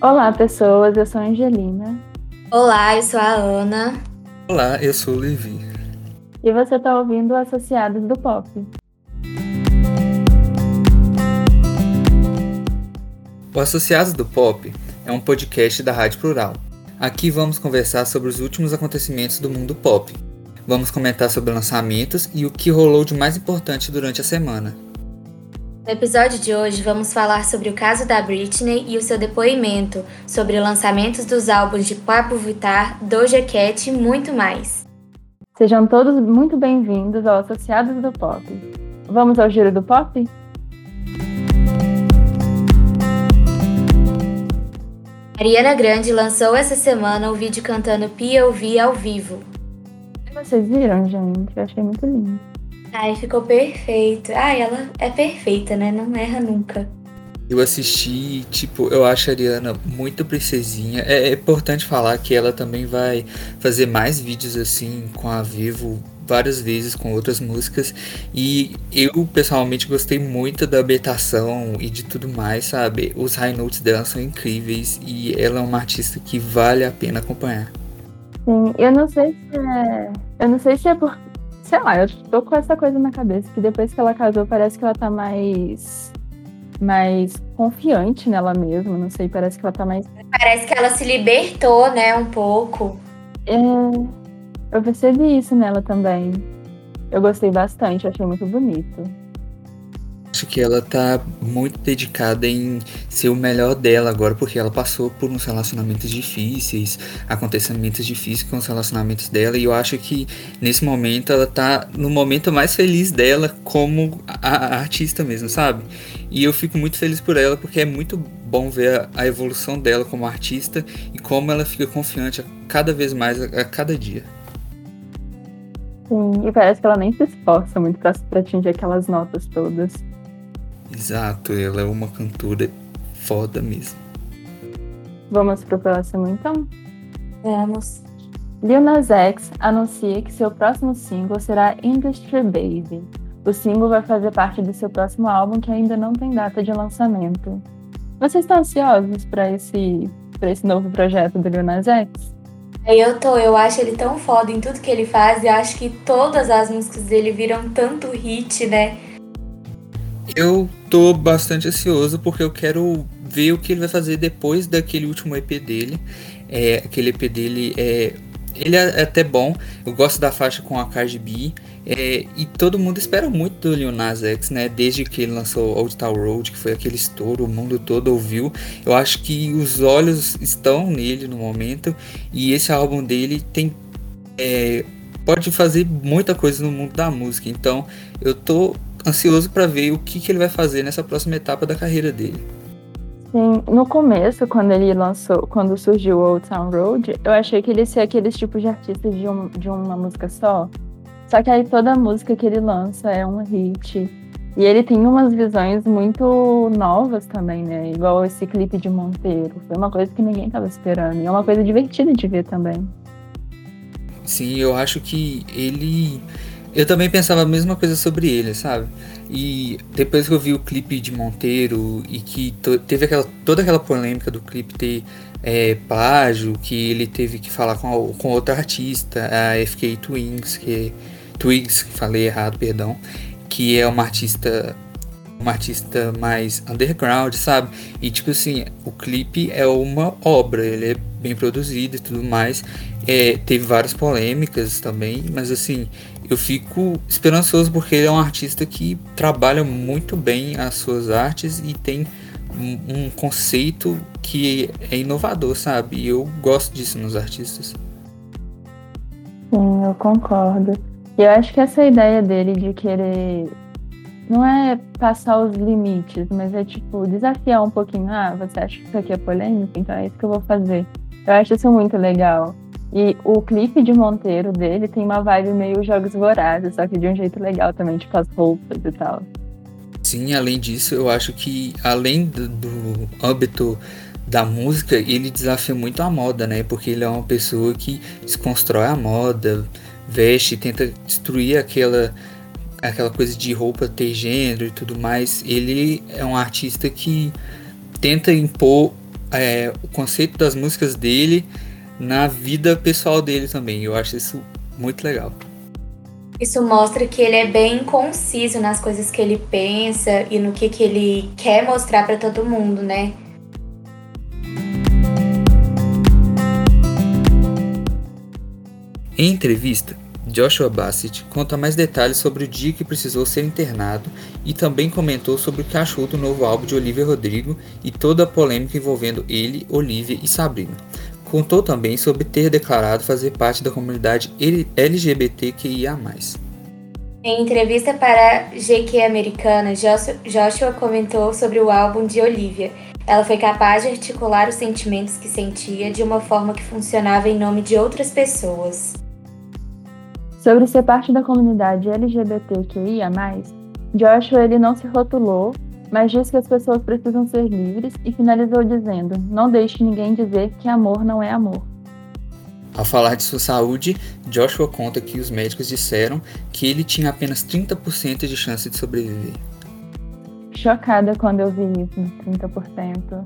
Olá, pessoas. Eu sou a Angelina. Olá, eu sou a Ana. Olá, eu sou o Levi. E você está ouvindo Associados do Pop. O Associados do Pop é um podcast da Rádio Plural. Aqui vamos conversar sobre os últimos acontecimentos do mundo pop. Vamos comentar sobre lançamentos e o que rolou de mais importante durante a semana. No episódio de hoje, vamos falar sobre o caso da Britney e o seu depoimento, sobre lançamentos dos álbuns de Pablo Vittar, Doja Cat e muito mais. Sejam todos muito bem-vindos ao Associados do Pop. Vamos ao giro do pop? Ariana Grande lançou essa semana o vídeo cantando POV ao vivo. Vocês viram, gente? Eu achei muito lindo. Ai, ficou perfeito. Ai, ela é perfeita, né? Não erra nunca. Eu assisti, tipo, eu acho a Ariana muito princesinha. É, é importante falar que ela também vai fazer mais vídeos assim com a Vivo várias vezes com outras músicas e eu pessoalmente gostei muito da ambientação e de tudo mais, sabe? Os high notes dela são incríveis e ela é uma artista que vale a pena acompanhar. Sim, eu não sei se é, eu não sei se é por, sei lá, eu tô com essa coisa na cabeça que depois que ela casou parece que ela tá mais mais confiante nela mesma, não sei, parece que ela tá mais. Parece que ela se libertou, né, um pouco. É, eu percebi isso nela também. Eu gostei bastante, achei muito bonito. Acho que ela tá muito dedicada em ser o melhor dela agora, porque ela passou por uns relacionamentos difíceis, acontecimentos difíceis com os relacionamentos dela, e eu acho que nesse momento ela tá no momento mais feliz dela como a, a artista mesmo, sabe? E eu fico muito feliz por ela, porque é muito bom ver a, a evolução dela como artista e como ela fica confiante a cada vez mais a, a cada dia. Sim, e parece que ela nem se esforça muito pra atingir aquelas notas todas. Exato, ela é uma cantora foda mesmo. Vamos pro próximo então? Vamos. Lil Nas X anuncia que seu próximo single será Industry Baby. O single vai fazer parte do seu próximo álbum que ainda não tem data de lançamento. Vocês estão ansiosos para esse, pra esse novo projeto do Lil Nas X? Eu tô, eu acho ele tão foda em tudo que ele faz e acho que todas as músicas dele viram tanto hit, né? Eu tô bastante ansioso porque eu quero ver o que ele vai fazer depois daquele último EP dele. É, aquele EP dele é. Ele é até bom, eu gosto da faixa com a Cardi B. É, e todo mundo espera muito do Lil Nas X, né? Desde que ele lançou Old Town Road, que foi aquele estouro, o mundo todo ouviu. Eu acho que os olhos estão nele no momento. E esse álbum dele tem. É, pode fazer muita coisa no mundo da música. Então eu tô ansioso para ver o que, que ele vai fazer nessa próxima etapa da carreira dele. Sim, no começo, quando ele lançou, quando surgiu o Old Town Road, eu achei que ele ia ser aqueles tipos de artista de, um, de uma música só. Só que aí toda música que ele lança é um hit. E ele tem umas visões muito novas também, né? Igual esse clipe de Monteiro. Foi uma coisa que ninguém tava esperando. E é uma coisa divertida de ver também. Sim, eu acho que ele eu também pensava a mesma coisa sobre ele, sabe? E depois que eu vi o clipe de Monteiro e que teve aquela, toda aquela polêmica do clipe ter é, plágio, que ele teve que falar com, com outra artista, a FK Twins, que Twigs, falei errado, perdão, que é uma artista uma artista mais underground, sabe? E tipo assim, o clipe é uma obra, ele é bem produzido e tudo mais. É, teve várias polêmicas também, mas assim, eu fico esperançoso porque ele é um artista que trabalha muito bem as suas artes e tem um, um conceito que é inovador, sabe? E eu gosto disso nos artistas. Sim, eu concordo. E eu acho que essa ideia dele de querer não é passar os limites, mas é tipo desafiar um pouquinho. Ah, você acha que isso aqui é polêmico? Então é isso que eu vou fazer. Eu acho isso muito legal. E o clipe de Monteiro dele tem uma vibe meio Jogos Vorazes, só que de um jeito legal também, tipo as roupas e tal. Sim, além disso, eu acho que além do, do âmbito da música, ele desafia muito a moda, né? Porque ele é uma pessoa que desconstrói a moda, veste, tenta destruir aquela aquela coisa de roupa ter gênero e tudo mais. Ele é um artista que tenta impor é, o conceito das músicas dele na vida pessoal dele também. Eu acho isso muito legal. Isso mostra que ele é bem conciso nas coisas que ele pensa e no que, que ele quer mostrar para todo mundo, né? Em entrevista, Joshua Bassett conta mais detalhes sobre o dia que precisou ser internado e também comentou sobre o que achou do novo álbum de Olivia Rodrigo e toda a polêmica envolvendo ele, Olivia e Sabrina. Contou também sobre ter declarado fazer parte da comunidade LGBTQIA. Em entrevista para a GQ Americana, Joshua comentou sobre o álbum de Olivia. Ela foi capaz de articular os sentimentos que sentia de uma forma que funcionava em nome de outras pessoas. Sobre ser parte da comunidade LGBTQIA+, Joshua ele não se rotulou mas diz que as pessoas precisam ser livres e finalizou dizendo: Não deixe ninguém dizer que amor não é amor. Ao falar de sua saúde, Joshua conta que os médicos disseram que ele tinha apenas 30% de chance de sobreviver. Chocada quando eu vi isso, 30%.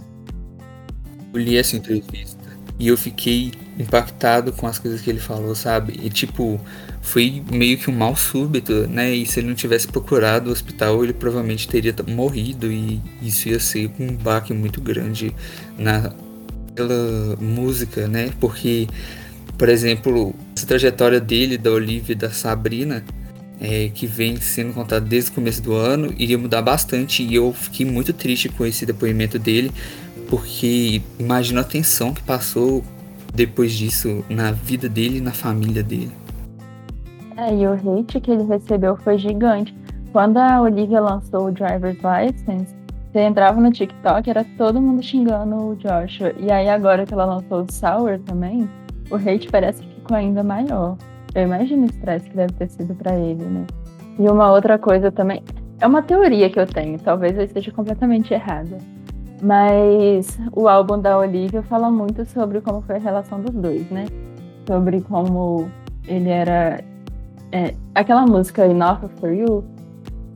Eu li essa entrevista e eu fiquei impactado com as coisas que ele falou, sabe? E tipo, foi meio que um mal súbito, né? E se ele não tivesse procurado o hospital, ele provavelmente teria morrido e isso ia ser um baque muito grande na pela música, né? Porque, por exemplo, essa trajetória dele, da Olivia e da Sabrina, é, que vem sendo contada desde o começo do ano, iria mudar bastante e eu fiquei muito triste com esse depoimento dele, porque imagina a tensão que passou depois disso na vida dele e na família dele. É, e o hate que ele recebeu foi gigante. Quando a Olivia lançou o Driver's License, você entrava no TikTok, era todo mundo xingando o Joshua. E aí agora que ela lançou o Sour também, o hate parece que ficou ainda maior. Eu imagino o estresse que deve ter sido para ele, né? E uma outra coisa também, é uma teoria que eu tenho, talvez eu esteja completamente errada. Mas o álbum da Olivia fala muito sobre como foi a relação dos dois, né? Sobre como ele era é, aquela música Enough for You,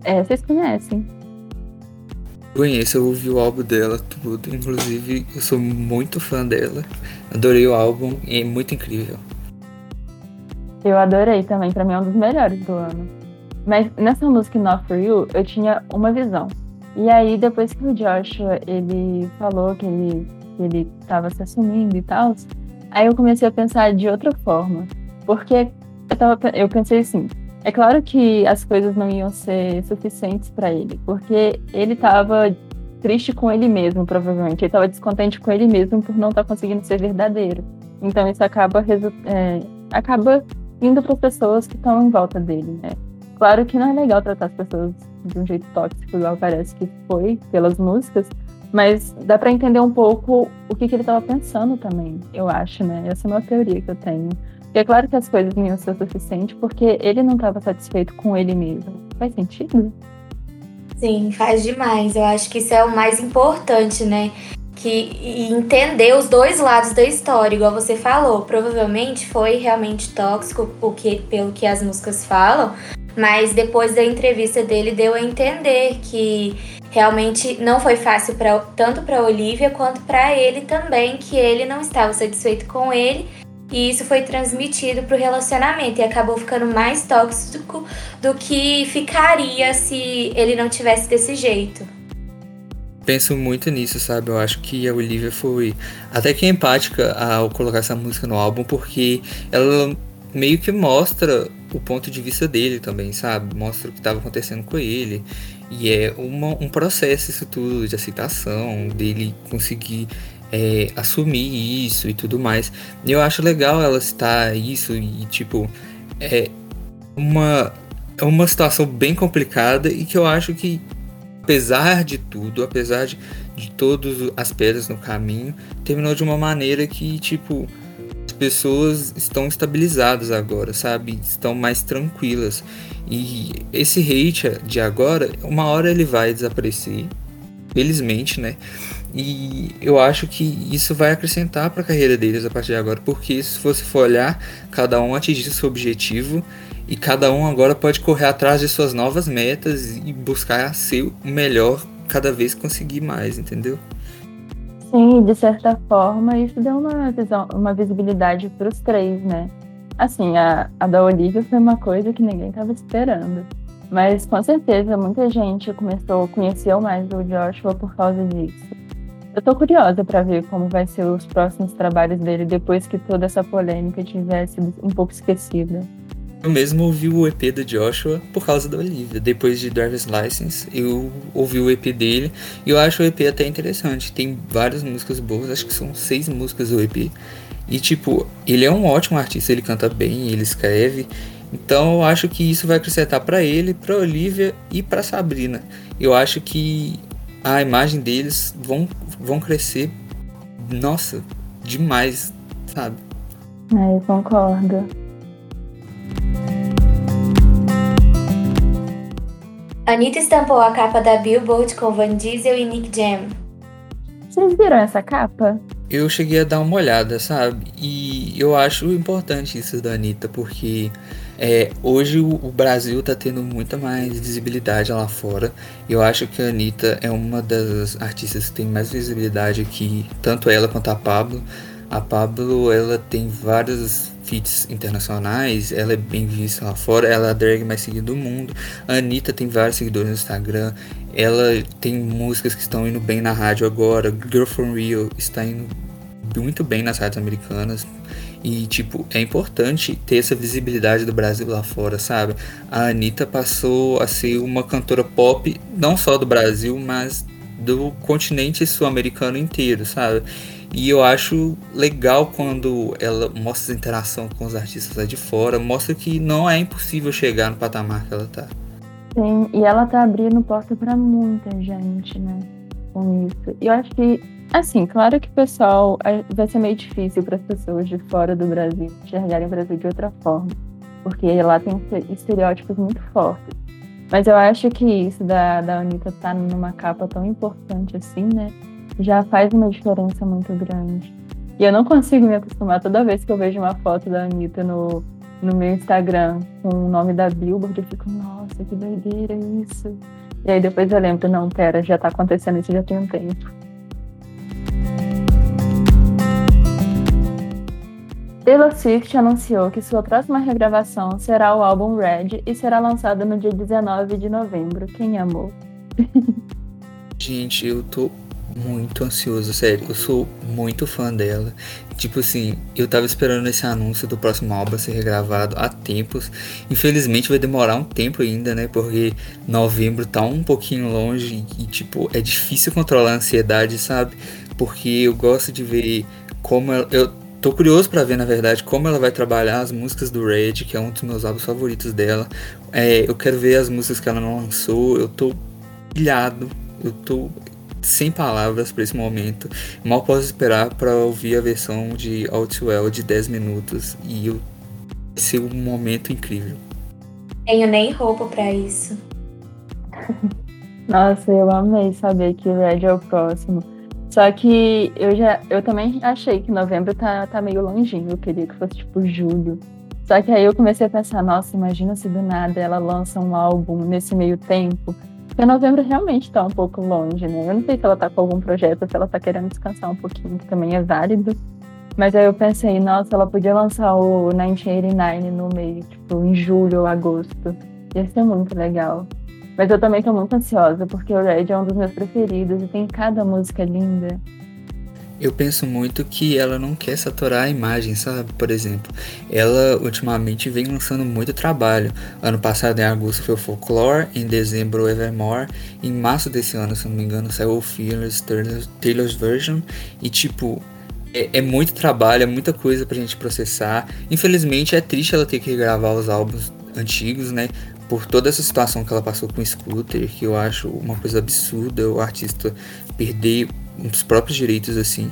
é, vocês conhecem? Conheço, eu ouvi o álbum dela tudo. Inclusive, eu sou muito fã dela. Adorei o álbum e é muito incrível. Eu adorei também, pra mim é um dos melhores do ano. Mas nessa música Enough for You, eu tinha uma visão. E aí, depois que o Joshua, ele falou que ele, que ele tava se assumindo e tal, aí eu comecei a pensar de outra forma. Porque eu, tava, eu pensei assim, é claro que as coisas não iam ser suficientes para ele, porque ele estava triste com ele mesmo, provavelmente. Ele estava descontente com ele mesmo por não estar tá conseguindo ser verdadeiro. Então isso acaba, é, acaba indo para as pessoas que estão em volta dele, né? Claro que não é legal tratar as pessoas de um jeito tóxico, igual parece que foi pelas músicas, mas dá para entender um pouco o que, que ele estava pensando também, eu acho, né? Essa é uma teoria que eu tenho. E é claro que as coisas não iam ser suficientes porque ele não estava satisfeito com ele mesmo. Faz sentido? Sim, faz demais. Eu acho que isso é o mais importante, né? Que entender os dois lados da história, igual você falou. Provavelmente foi realmente tóxico o que, pelo que as músicas falam, mas depois da entrevista dele deu a entender que realmente não foi fácil pra, tanto para Olivia quanto para ele também, que ele não estava satisfeito com ele e isso foi transmitido para o relacionamento e acabou ficando mais tóxico do que ficaria se ele não tivesse desse jeito. Penso muito nisso, sabe? Eu acho que a Olivia foi até que empática ao colocar essa música no álbum, porque ela meio que mostra o ponto de vista dele também, sabe? Mostra o que estava acontecendo com ele. E é uma, um processo isso tudo de aceitação, dele conseguir é, assumir isso e tudo mais. Eu acho legal ela citar isso e, tipo, é uma, é uma situação bem complicada e que eu acho que, apesar de tudo, apesar de, de todas as pedras no caminho, terminou de uma maneira que, tipo, pessoas estão estabilizadas agora, sabe? Estão mais tranquilas. E esse hate de agora, uma hora ele vai desaparecer, felizmente, né? E eu acho que isso vai acrescentar para a carreira deles a partir de agora, porque se você for olhar, cada um atingiu seu objetivo e cada um agora pode correr atrás de suas novas metas e buscar ser o melhor cada vez conseguir mais, entendeu? Sim, de certa forma, isso deu uma, visão, uma visibilidade para os três, né? Assim, a, a da Olivia foi uma coisa que ninguém estava esperando. Mas com certeza muita gente começou, conheceu mais o Joshua por causa disso. Eu tô curiosa para ver como vai ser os próximos trabalhos dele depois que toda essa polêmica tivesse um pouco esquecida. Eu mesmo ouvi o EP do Joshua por causa da Olivia. Depois de Driver's License, eu ouvi o EP dele e eu acho o EP até interessante. Tem várias músicas boas, acho que são seis músicas do EP. E tipo, ele é um ótimo artista, ele canta bem, ele escreve. Então eu acho que isso vai acrescentar para ele, para Olivia e para Sabrina. Eu acho que a imagem deles vão, vão crescer, nossa, demais, sabe? É, eu concordo. Anitta estampou a capa da Billboard com Van Diesel e Nick Jam. Vocês viram essa capa? Eu cheguei a dar uma olhada, sabe? E eu acho importante isso da Anitta, porque é, hoje o, o, Brasil tá tendo muita mais visibilidade lá fora. Eu acho que a Anitta é uma das artistas que tem mais visibilidade aqui, tanto ela quanto a Pablo. A Pablo, ela tem vários feats internacionais, ela é bem vista lá fora, ela é a drag mais seguida do mundo. A Anitta tem vários seguidores no Instagram, ela tem músicas que estão indo bem na rádio agora. Girl From Real está indo muito bem nas rádios americanas. E, tipo, é importante ter essa visibilidade do Brasil lá fora, sabe? A Anitta passou a ser uma cantora pop, não só do Brasil, mas do continente sul-americano inteiro, sabe? E eu acho legal quando ela mostra essa interação com os artistas lá de fora, mostra que não é impossível chegar no patamar que ela tá. Sim, e ela tá abrindo porta para muita gente, né? Com isso. E eu acho que, assim, claro que o pessoal vai ser meio difícil para as pessoas de fora do Brasil enxergarem o Brasil de outra forma, porque lá tem estereótipos muito fortes. Mas eu acho que isso da, da Anitta tá numa capa tão importante assim, né? Já faz uma diferença muito grande. E eu não consigo me acostumar toda vez que eu vejo uma foto da Anitta no, no meu Instagram com o nome da Billboard, eu fico, nossa, que doideira isso. E aí depois eu lembro, não, pera, já tá acontecendo isso já tem um tempo. Taylor Swift anunciou que sua próxima regravação será o álbum Red e será lançado no dia 19 de novembro. Quem amou? Gente, eu tô muito ansioso, sério. Eu sou muito fã dela. Tipo assim, eu tava esperando esse anúncio do próximo álbum ser regravado há tempos. Infelizmente vai demorar um tempo ainda, né? Porque novembro tá um pouquinho longe e, tipo, é difícil controlar a ansiedade, sabe? Porque eu gosto de ver como ela, eu tô curioso para ver, na verdade, como ela vai trabalhar as músicas do Red, que é um dos meus álbuns favoritos dela. É, eu quero ver as músicas que ela não lançou. Eu tô pilhado. Eu tô sem palavras para esse momento. Mal posso esperar para ouvir a versão de Outwell de 10 minutos e vai ser um momento incrível. Tenho nem roupa para isso. Nossa, eu amei saber que Red é o próximo. Só que eu já eu também achei que novembro tá, tá meio longinho. Eu queria que fosse tipo julho. Só que aí eu comecei a pensar, nossa, imagina se do nada ela lança um álbum nesse meio tempo. Porque novembro realmente está um pouco longe, né? Eu não sei se ela está com algum projeto, se ela está querendo descansar um pouquinho, que também é válido. Mas aí eu pensei, nossa, ela podia lançar o 1989 no meio, tipo, em julho ou agosto. Ia ser muito legal. Mas eu também tô muito ansiosa, porque o Red é um dos meus preferidos e tem cada música linda eu penso muito que ela não quer saturar a imagem, sabe? Por exemplo, ela ultimamente vem lançando muito trabalho. Ano passado, em agosto, foi o Folklore, em dezembro, o Evermore, em março desse ano, se não me engano, saiu o Fearless Taylor's Version, e tipo. É, é muito trabalho, é muita coisa pra gente processar. Infelizmente é triste ela ter que gravar os álbuns antigos, né? por toda essa situação que ela passou com o Scooter, que eu acho uma coisa absurda o artista perder os próprios direitos assim.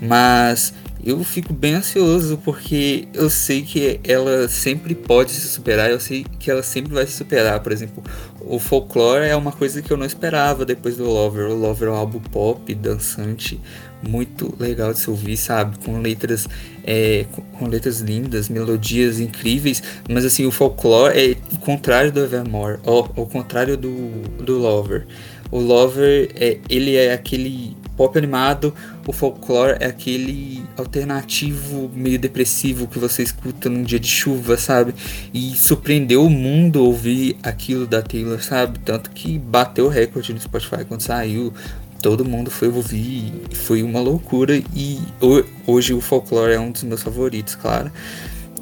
Mas eu fico bem ansioso porque eu sei que ela sempre pode se superar, eu sei que ela sempre vai se superar. Por exemplo, o folclore é uma coisa que eu não esperava depois do Lover. O Lover é um álbum pop, dançante, muito legal de se ouvir, sabe? Com letras, é, com letras lindas, melodias incríveis. Mas assim, o folclore é o contrário do Evermore, o contrário do, do Lover. O Lover, é, ele é aquele pop animado, o folclore é aquele alternativo meio depressivo que você escuta num dia de chuva, sabe? E surpreendeu o mundo ouvir aquilo da Taylor, sabe? Tanto que bateu o recorde no Spotify quando saiu. Todo mundo foi ouvir, foi uma loucura. E hoje o folclore é um dos meus favoritos, claro.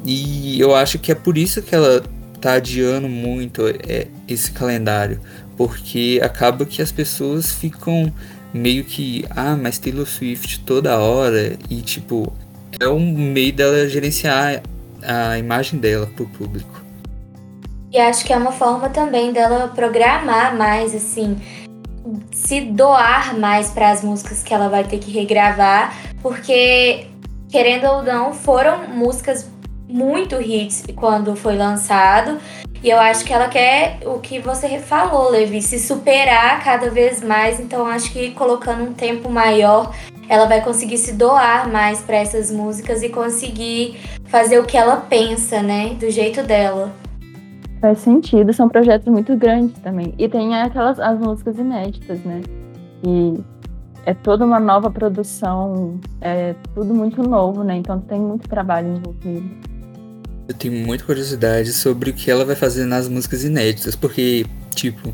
E eu acho que é por isso que ela tá adiando muito é, esse calendário. Porque acaba que as pessoas ficam meio que, ah, mas Taylor Swift toda hora e tipo, é um meio dela gerenciar a imagem dela pro público. E acho que é uma forma também dela programar mais, assim, se doar mais para as músicas que ela vai ter que regravar, porque querendo ou não, foram músicas muito hits quando foi lançado. E eu acho que ela quer o que você falou, Levi, se superar cada vez mais. Então acho que colocando um tempo maior, ela vai conseguir se doar mais para essas músicas e conseguir fazer o que ela pensa, né, do jeito dela. Faz sentido, são projetos muito grandes também. E tem aquelas as músicas inéditas, né? E é toda uma nova produção, é tudo muito novo, né? Então tem muito trabalho envolvido. Eu tenho muita curiosidade sobre o que ela vai fazer nas músicas inéditas, porque, tipo,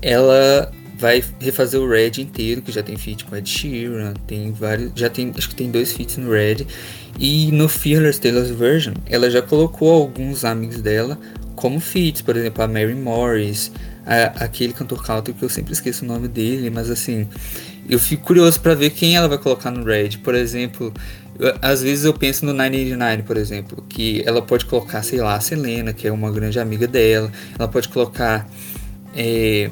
ela vai refazer o Red inteiro, que já tem feat com Ed Sheeran, tem vários, já tem, acho que tem dois feats no Red, e no Fearless Taylor's Version, ela já colocou alguns amigos dela como feats, por exemplo, a Mary Morris, a, aquele cantor country que eu sempre esqueço o nome dele, mas assim, eu fico curioso para ver quem ela vai colocar no Red, por exemplo, às vezes eu penso no 989, por exemplo, que ela pode colocar, sei lá, a Selena, que é uma grande amiga dela. Ela pode colocar. É,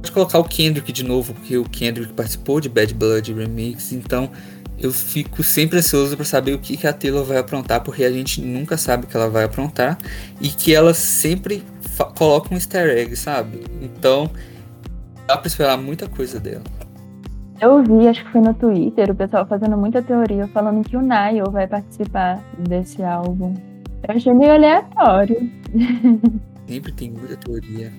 pode colocar o Kendrick de novo, porque o Kendrick participou de Bad Blood Remix. Então eu fico sempre ansioso para saber o que, que a Taylor vai aprontar, porque a gente nunca sabe o que ela vai aprontar. E que ela sempre coloca um easter egg, sabe? Então dá pra esperar muita coisa dela. Eu vi, acho que foi no Twitter, o pessoal fazendo muita teoria falando que o Niall vai participar desse álbum. Eu achei meio aleatório. Sempre tem muita teoria.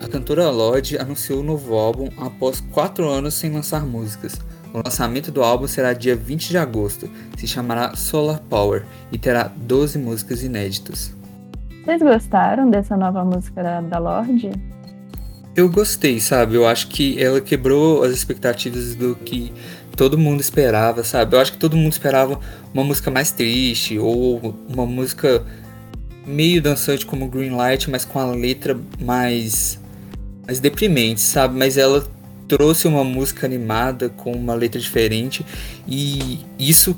A cantora Lorde anunciou o novo álbum após quatro anos sem lançar músicas. O lançamento do álbum será dia 20 de agosto, se chamará Solar Power e terá 12 músicas inéditas. Vocês gostaram dessa nova música da, da Lorde? Eu gostei, sabe? Eu acho que ela quebrou as expectativas do que todo mundo esperava, sabe? Eu acho que todo mundo esperava uma música mais triste ou uma música meio dançante como Green Light, mas com a letra mais mais deprimente, sabe? Mas ela trouxe uma música animada com uma letra diferente e isso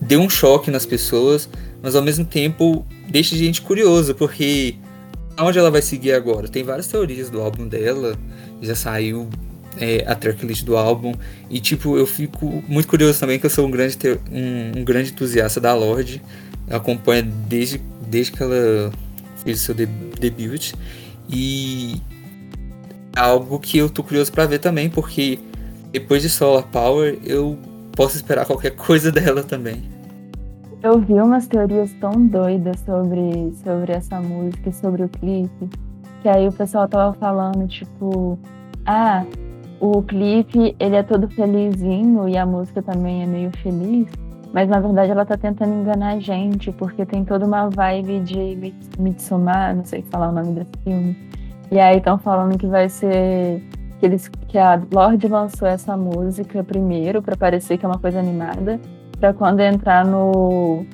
deu um choque nas pessoas, mas ao mesmo tempo deixa a gente curioso, porque onde ela vai seguir agora? Tem várias teorias do álbum dela, já saiu é, a tracklist do álbum, e tipo, eu fico muito curioso também, que eu sou um grande, um, um grande entusiasta da Lorde, eu acompanho desde, desde que ela fez o seu debut, e é algo que eu tô curioso para ver também, porque depois de Solar Power eu posso esperar qualquer coisa dela também. Eu vi umas teorias tão doidas sobre, sobre essa música e sobre o clipe, que aí o pessoal tava falando, tipo, ah, o clipe ele é todo felizinho e a música também é meio feliz, mas na verdade ela tá tentando enganar a gente, porque tem toda uma vibe de Midsommar, não sei falar o nome desse filme. E aí estão falando que vai ser que eles que a Lorde lançou essa música primeiro para parecer que é uma coisa animada para quando entrar no,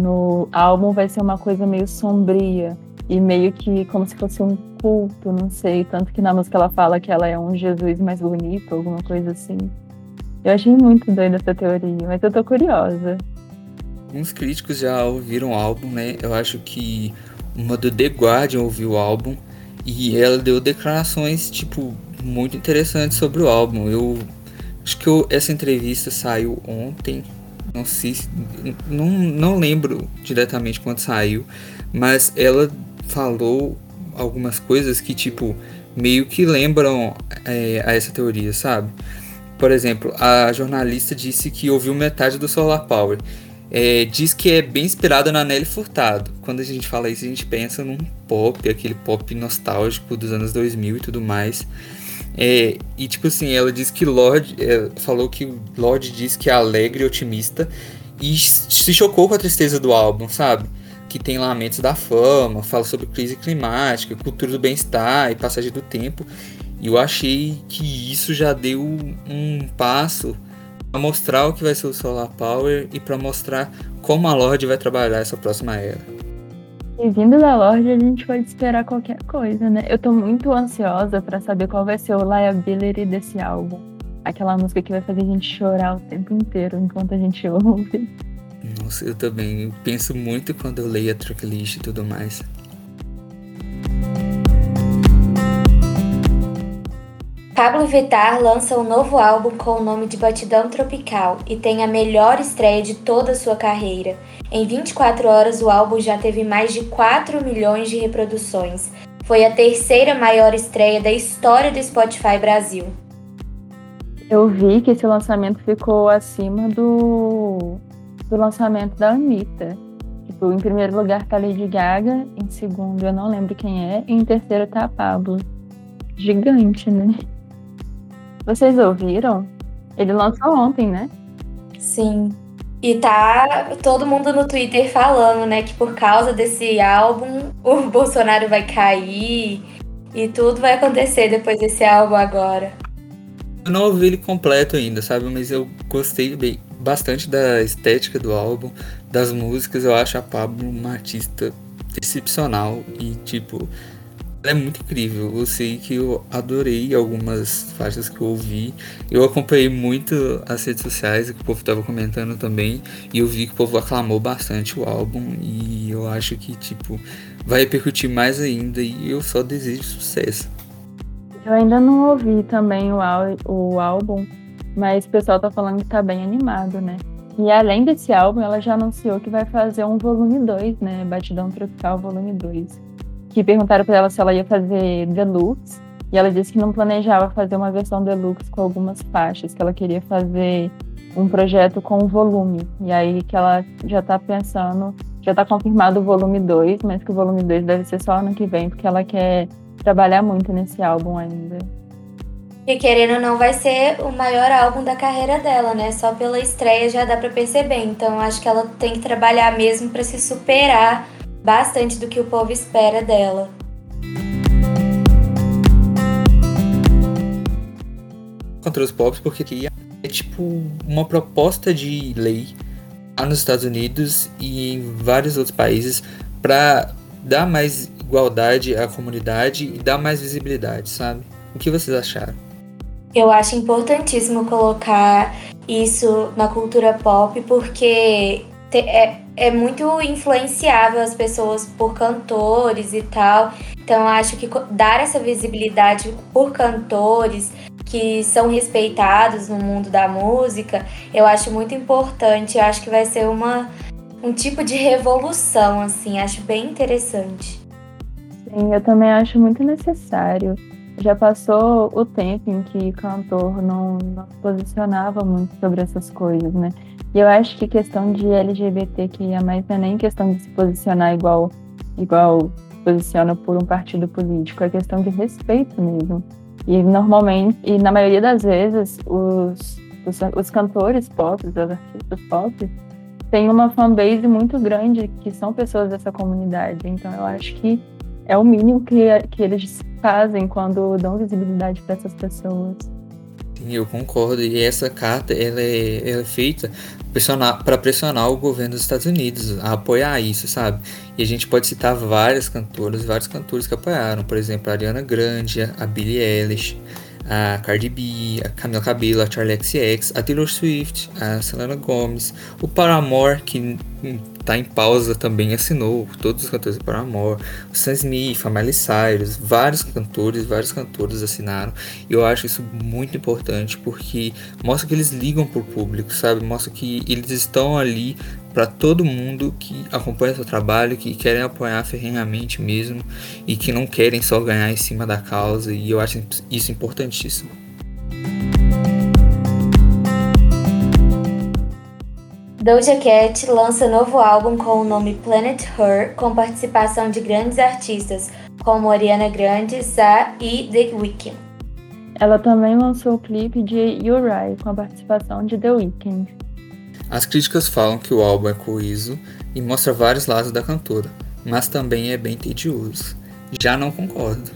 no álbum vai ser uma coisa meio sombria e meio que como se fosse um culto, não sei. Tanto que na música ela fala que ela é um Jesus mais bonito, alguma coisa assim. Eu achei muito doida essa teoria, mas eu tô curiosa. Alguns críticos já ouviram o álbum, né? Eu acho que uma do The Guardian ouviu o álbum e ela deu declarações, tipo, muito interessantes sobre o álbum. Eu acho que eu, essa entrevista saiu ontem, não sei, não, não lembro diretamente quando saiu, mas ela falou algumas coisas que, tipo, meio que lembram é, a essa teoria, sabe? Por exemplo, a jornalista disse que ouviu metade do Solar Power. é, diz que é bem inspirada na Nelly Furtado. Quando a gente fala isso, a gente pensa num pop, aquele pop nostálgico dos anos 2000 e tudo mais. É, e tipo assim, ela diz que Lorde é, falou que Lorde diz que é alegre e otimista e se chocou com a tristeza do álbum, sabe? Que tem lamentos da fama, fala sobre crise climática, cultura do bem-estar e passagem do tempo. E eu achei que isso já deu um passo para mostrar o que vai ser o Solar Power e para mostrar como a Lorde vai trabalhar essa próxima era. E vindo da Lorde, a gente pode esperar qualquer coisa, né? Eu tô muito ansiosa para saber qual vai ser o liability desse álbum. Aquela música que vai fazer a gente chorar o tempo inteiro enquanto a gente ouve. Nossa, eu também penso muito quando eu leio a tracklist e tudo mais. Pablo Vittar lança um novo álbum com o nome de Batidão Tropical e tem a melhor estreia de toda a sua carreira. Em 24 horas, o álbum já teve mais de 4 milhões de reproduções. Foi a terceira maior estreia da história do Spotify Brasil. Eu vi que esse lançamento ficou acima do, do lançamento da Anitta. Tipo, em primeiro lugar tá Lady Gaga, em segundo eu não lembro quem é, e em terceiro tá a Pablo. Gigante, né? Vocês ouviram? Ele lançou ontem, né? Sim. E tá todo mundo no Twitter falando, né, que por causa desse álbum o Bolsonaro vai cair e tudo vai acontecer depois desse álbum agora. Eu não ouvi ele completo ainda, sabe? Mas eu gostei bem, bastante da estética do álbum, das músicas. Eu acho a Pablo uma artista excepcional e, tipo, é muito incrível. Eu sei que eu adorei algumas faixas que eu ouvi. Eu acompanhei muito as redes sociais, que o povo estava comentando também. E eu vi que o povo aclamou bastante o álbum. E eu acho que, tipo, vai repercutir mais ainda. E eu só desejo sucesso. Eu ainda não ouvi também o, o álbum, mas o pessoal tá falando que tá bem animado, né? E além desse álbum, ela já anunciou que vai fazer um volume 2, né? Batidão Tropical Volume 2 que perguntaram para ela se ela ia fazer deluxe, e ela disse que não planejava fazer uma versão deluxe com algumas faixas, que ela queria fazer um projeto com volume. E aí que ela já está pensando, já está confirmado o volume 2, mas que o volume 2 deve ser só ano que vem, porque ela quer trabalhar muito nesse álbum ainda. E querendo ou não, vai ser o maior álbum da carreira dela, né? Só pela estreia já dá para perceber. Então acho que ela tem que trabalhar mesmo para se superar bastante do que o povo espera dela. Contra os pobres, porque aqui é tipo uma proposta de lei lá nos Estados Unidos e em vários outros países para dar mais igualdade à comunidade e dar mais visibilidade, sabe? O que vocês acharam? Eu acho importantíssimo colocar isso na cultura pop porque é, é muito influenciável as pessoas por cantores e tal. Então acho que dar essa visibilidade por cantores que são respeitados no mundo da música, eu acho muito importante. Eu acho que vai ser uma um tipo de revolução assim, acho bem interessante. Sim, eu também acho muito necessário. Já passou o tempo em que cantor não, não se posicionava muito sobre essas coisas, né? E eu acho que questão de LGBT que mais não é nem questão de se posicionar igual igual posiciona por um partido político, é questão de respeito mesmo. E normalmente, e na maioria das vezes, os, os, os cantores pop, os artistas pop, têm uma fanbase muito grande que são pessoas dessa comunidade. Então eu acho que é o mínimo que, que eles fazem quando dão visibilidade para essas pessoas. Eu concordo. E essa carta ela é, ela é feita para pressionar o governo dos Estados Unidos a apoiar isso, sabe? E a gente pode citar várias cantoras, vários cantores que apoiaram, por exemplo, a Ariana Grande, a Billie Eilish, a Cardi B, a Camila Cabello, a Charlie XCX, a Taylor Swift, a Selena Gomez, o Paramore, que tá em pausa também assinou, todos os cantores do Paramore, o Sam Smith, a Miley Cyrus, vários cantores, vários cantores assinaram. E eu acho isso muito importante porque mostra que eles ligam pro público, sabe? Mostra que eles estão ali para todo mundo que acompanha seu trabalho, que querem apoiar ferrenhamente mesmo e que não querem só ganhar em cima da causa, e eu acho isso importantíssimo. Doja Cat lança novo álbum com o nome Planet Her, com participação de grandes artistas como Ariana Grande, Za e The Weeknd. Ela também lançou o clipe de Uri com a participação de The Weeknd. As críticas falam que o álbum é coeso e mostra vários lados da cantora, mas também é bem tedioso. Já não concordo.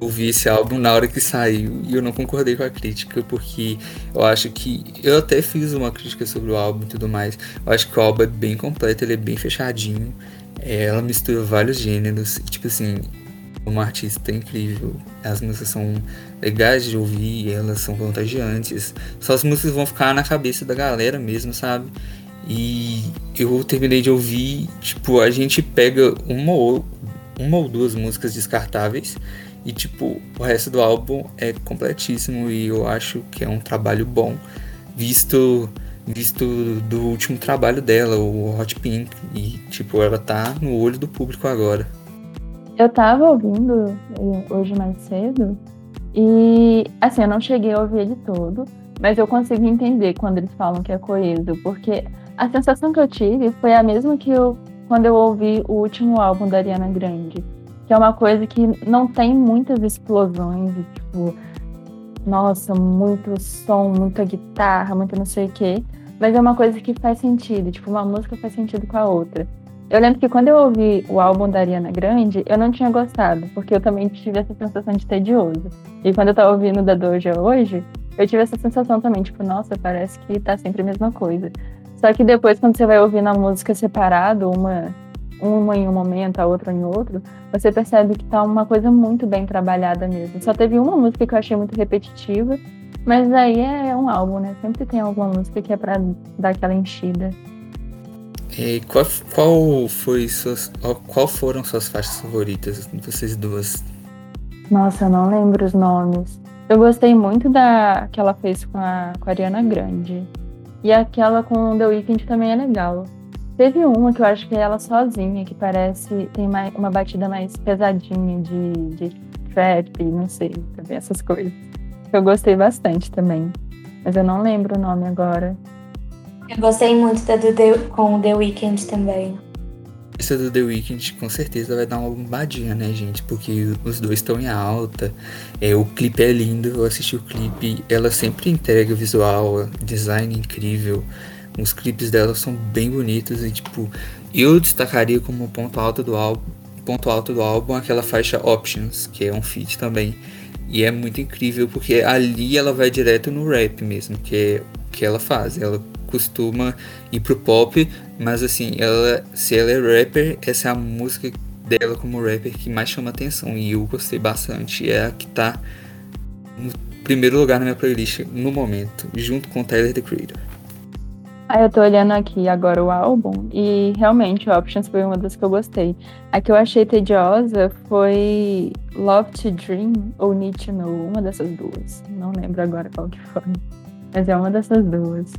Ouvi esse álbum na hora que saiu e eu não concordei com a crítica, porque eu acho que. Eu até fiz uma crítica sobre o álbum e tudo mais. Eu acho que o álbum é bem completo, ele é bem fechadinho. É, ela mistura vários gêneros. Tipo assim, uma artista incrível. As músicas são legais de ouvir, elas são contagiantes. Só as músicas vão ficar na cabeça da galera mesmo, sabe? E eu terminei de ouvir, tipo, a gente pega uma ou, uma ou duas músicas descartáveis e, tipo, o resto do álbum é completíssimo e eu acho que é um trabalho bom, visto visto do último trabalho dela, o Hot Pink, e, tipo, ela tá no olho do público agora. Eu tava ouvindo hoje mais cedo e, assim, eu não cheguei a ouvir ele todo, mas eu consegui entender quando eles falam que é coeso, porque a sensação que eu tive foi a mesma que eu quando eu ouvi o último álbum da Ariana Grande, que é uma coisa que não tem muitas explosões, tipo, nossa, muito som, muita guitarra, muito não sei o quê, mas é uma coisa que faz sentido, tipo, uma música faz sentido com a outra. Eu lembro que quando eu ouvi o álbum da Ariana Grande, eu não tinha gostado, porque eu também tive essa sensação de tedioso. E quando eu tava ouvindo da Doja hoje, eu tive essa sensação também, tipo, nossa, parece que tá sempre a mesma coisa. Só que depois, quando você vai ouvindo a música separado, uma, uma em um momento, a outra em outro, você percebe que tá uma coisa muito bem trabalhada mesmo. Só teve uma música que eu achei muito repetitiva, mas aí é um álbum, né? Sempre tem alguma música que é pra dar aquela enchida. E qual, qual foi suas, qual foram suas faixas favoritas vocês duas? Nossa, eu não lembro os nomes. Eu gostei muito da que ela fez com a, com a Ariana Grande. E aquela com The Weeknd também é legal. Teve uma que eu acho que é ela sozinha, que parece tem mais, uma batida mais pesadinha de, de trap, não sei, também essas coisas. Eu gostei bastante também. Mas eu não lembro o nome agora. Eu gostei muito da do The, com o The Weeknd também. Essa do The Weeknd com certeza vai dar uma bombadinha, né, gente? Porque os dois estão em alta. É, o clipe é lindo, eu assisti o clipe. Ela sempre entrega visual, design incrível. Os clipes dela são bem bonitos e, tipo, eu destacaria como ponto alto do álbum. Ponto alto do álbum aquela faixa Options, que é um feat também. E é muito incrível porque ali ela vai direto no rap mesmo, que é o que ela faz. Ela costuma ir pro pop, mas assim, ela, se ela é rapper, essa é a música dela como rapper que mais chama atenção e eu gostei bastante. É a que tá no primeiro lugar na minha playlist no momento, junto com Tyler the Creator. Ah, eu tô olhando aqui agora o álbum e realmente Options foi uma das que eu gostei. A que eu achei tediosa foi Love to Dream ou Need to Know, uma dessas duas. Não lembro agora qual que foi, mas é uma dessas duas.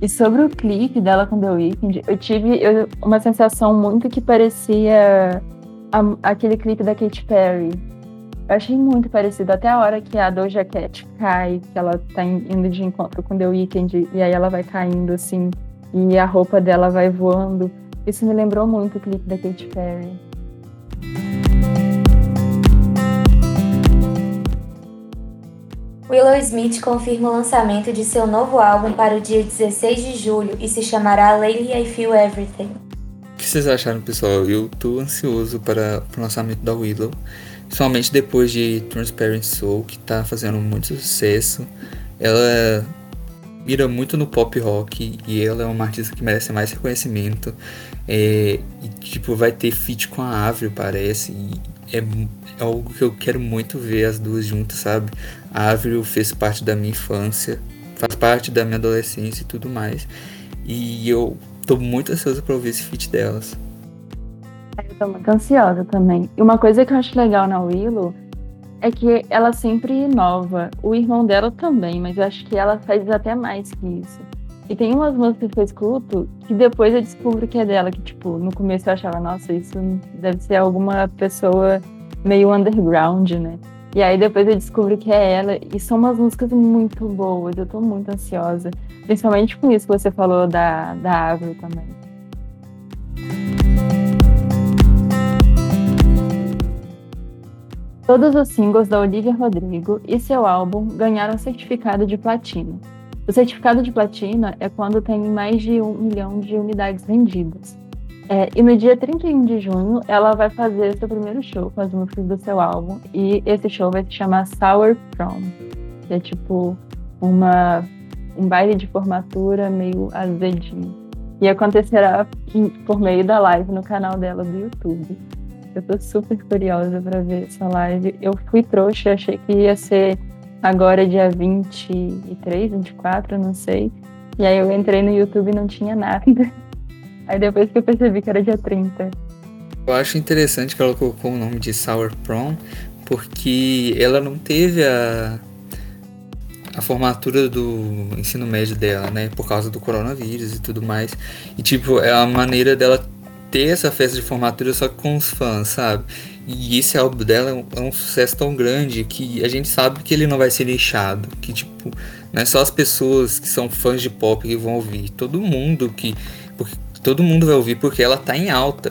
E sobre o clipe dela com The Weeknd, eu tive uma sensação muito que parecia a, aquele clipe da Katy Perry. Eu achei muito parecido, até a hora que a Doja Cat cai, que ela tá indo de encontro com The Weeknd, e aí ela vai caindo assim, e a roupa dela vai voando. Isso me lembrou muito o clipe da Katy Perry. Willow Smith confirma o lançamento de seu novo álbum para o dia 16 de julho e se chamará Lately I Feel Everything. O que vocês acharam, pessoal? Eu tô ansioso para o lançamento da Willow, principalmente depois de Transparent Soul, que tá fazendo muito sucesso. Ela mira muito no pop rock e ela é uma artista que merece mais reconhecimento. É, e, tipo, vai ter feat com a Avril, parece. E é, é algo que eu quero muito ver as duas juntas, sabe? A Avril fez parte da minha infância, faz parte da minha adolescência e tudo mais. E eu tô muito ansioso pra ouvir esse feat delas. Eu tô muito ansiosa também. E uma coisa que eu acho legal na Willow é que ela sempre inova. O irmão dela também, mas eu acho que ela faz até mais que isso. E tem umas músicas que eu escuto que depois eu descubro que é dela, que, tipo, no começo eu achava, nossa, isso deve ser alguma pessoa meio underground, né? E aí depois eu descubro que é ela. E são umas músicas muito boas. Eu tô muito ansiosa. Principalmente com isso que você falou da, da Avril também. Todos os singles da Olivia Rodrigo e seu álbum ganharam certificado de platina. O certificado de platina é quando tem mais de um milhão de unidades vendidas. É, e no dia 31 de junho, ela vai fazer seu primeiro show com as músicas do seu álbum. E esse show vai se chamar Sour Prom. Que é tipo uma, um baile de formatura meio azedinho. E acontecerá por meio da live no canal dela do YouTube. Eu tô super curiosa para ver essa live. Eu fui trouxa, achei que ia ser agora dia 23, 24, não sei. E aí eu entrei no YouTube e não tinha nada. Aí depois que eu percebi que era dia 30. Eu acho interessante que ela colocou o nome de Sour Prom, porque ela não teve a, a formatura do ensino médio dela, né? Por causa do coronavírus e tudo mais. E, tipo, é a maneira dela ter essa festa de formatura só com os fãs, sabe? E esse álbum dela é um, é um, sucesso tão grande que a gente sabe que ele não vai ser lixado. Que, tipo, não é só as pessoas que são fãs de pop que vão ouvir. Todo mundo que. Porque todo mundo vai ouvir porque ela tá em alta.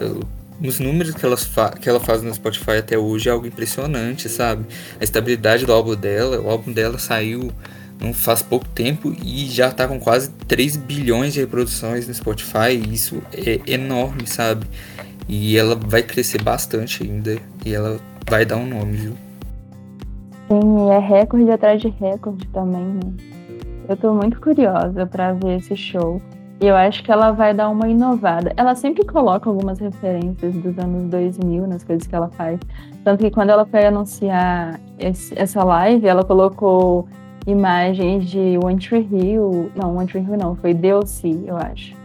Os números que, ela que ela faz no Spotify até hoje é algo impressionante, sabe? A estabilidade do álbum dela, o álbum dela saiu não faz pouco tempo e já tá com quase 3 bilhões de reproduções no Spotify. Isso é enorme, sabe? E ela vai crescer bastante ainda. E ela vai dar um nome, viu? Sim, é recorde atrás de recorde também, né? Eu tô muito curiosa para ver esse show. E eu acho que ela vai dar uma inovada. Ela sempre coloca algumas referências dos anos 2000 nas coisas que ela faz. Tanto que quando ela foi anunciar esse, essa live, ela colocou imagens de One Tree Hill. Não, One Tree Hill não, foi DLC, eu acho.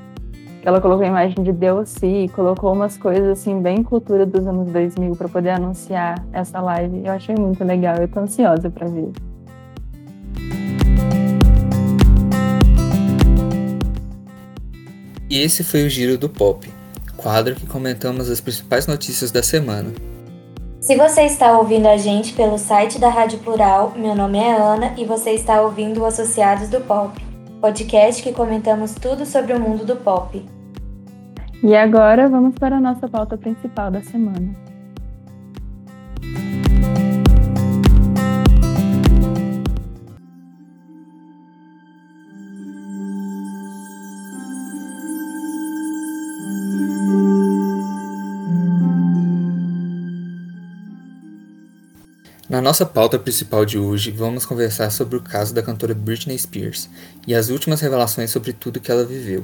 Ela colocou a imagem de DLC, colocou umas coisas assim, bem cultura dos anos 2000 para poder anunciar essa live. Eu achei muito legal, eu tô ansiosa para ver. E esse foi o Giro do Pop, quadro que comentamos as principais notícias da semana. Se você está ouvindo a gente pelo site da Rádio Plural, meu nome é Ana e você está ouvindo o Associados do Pop, podcast que comentamos tudo sobre o mundo do pop. E agora vamos para a nossa pauta principal da semana. Na nossa pauta principal de hoje, vamos conversar sobre o caso da cantora Britney Spears e as últimas revelações sobre tudo que ela viveu.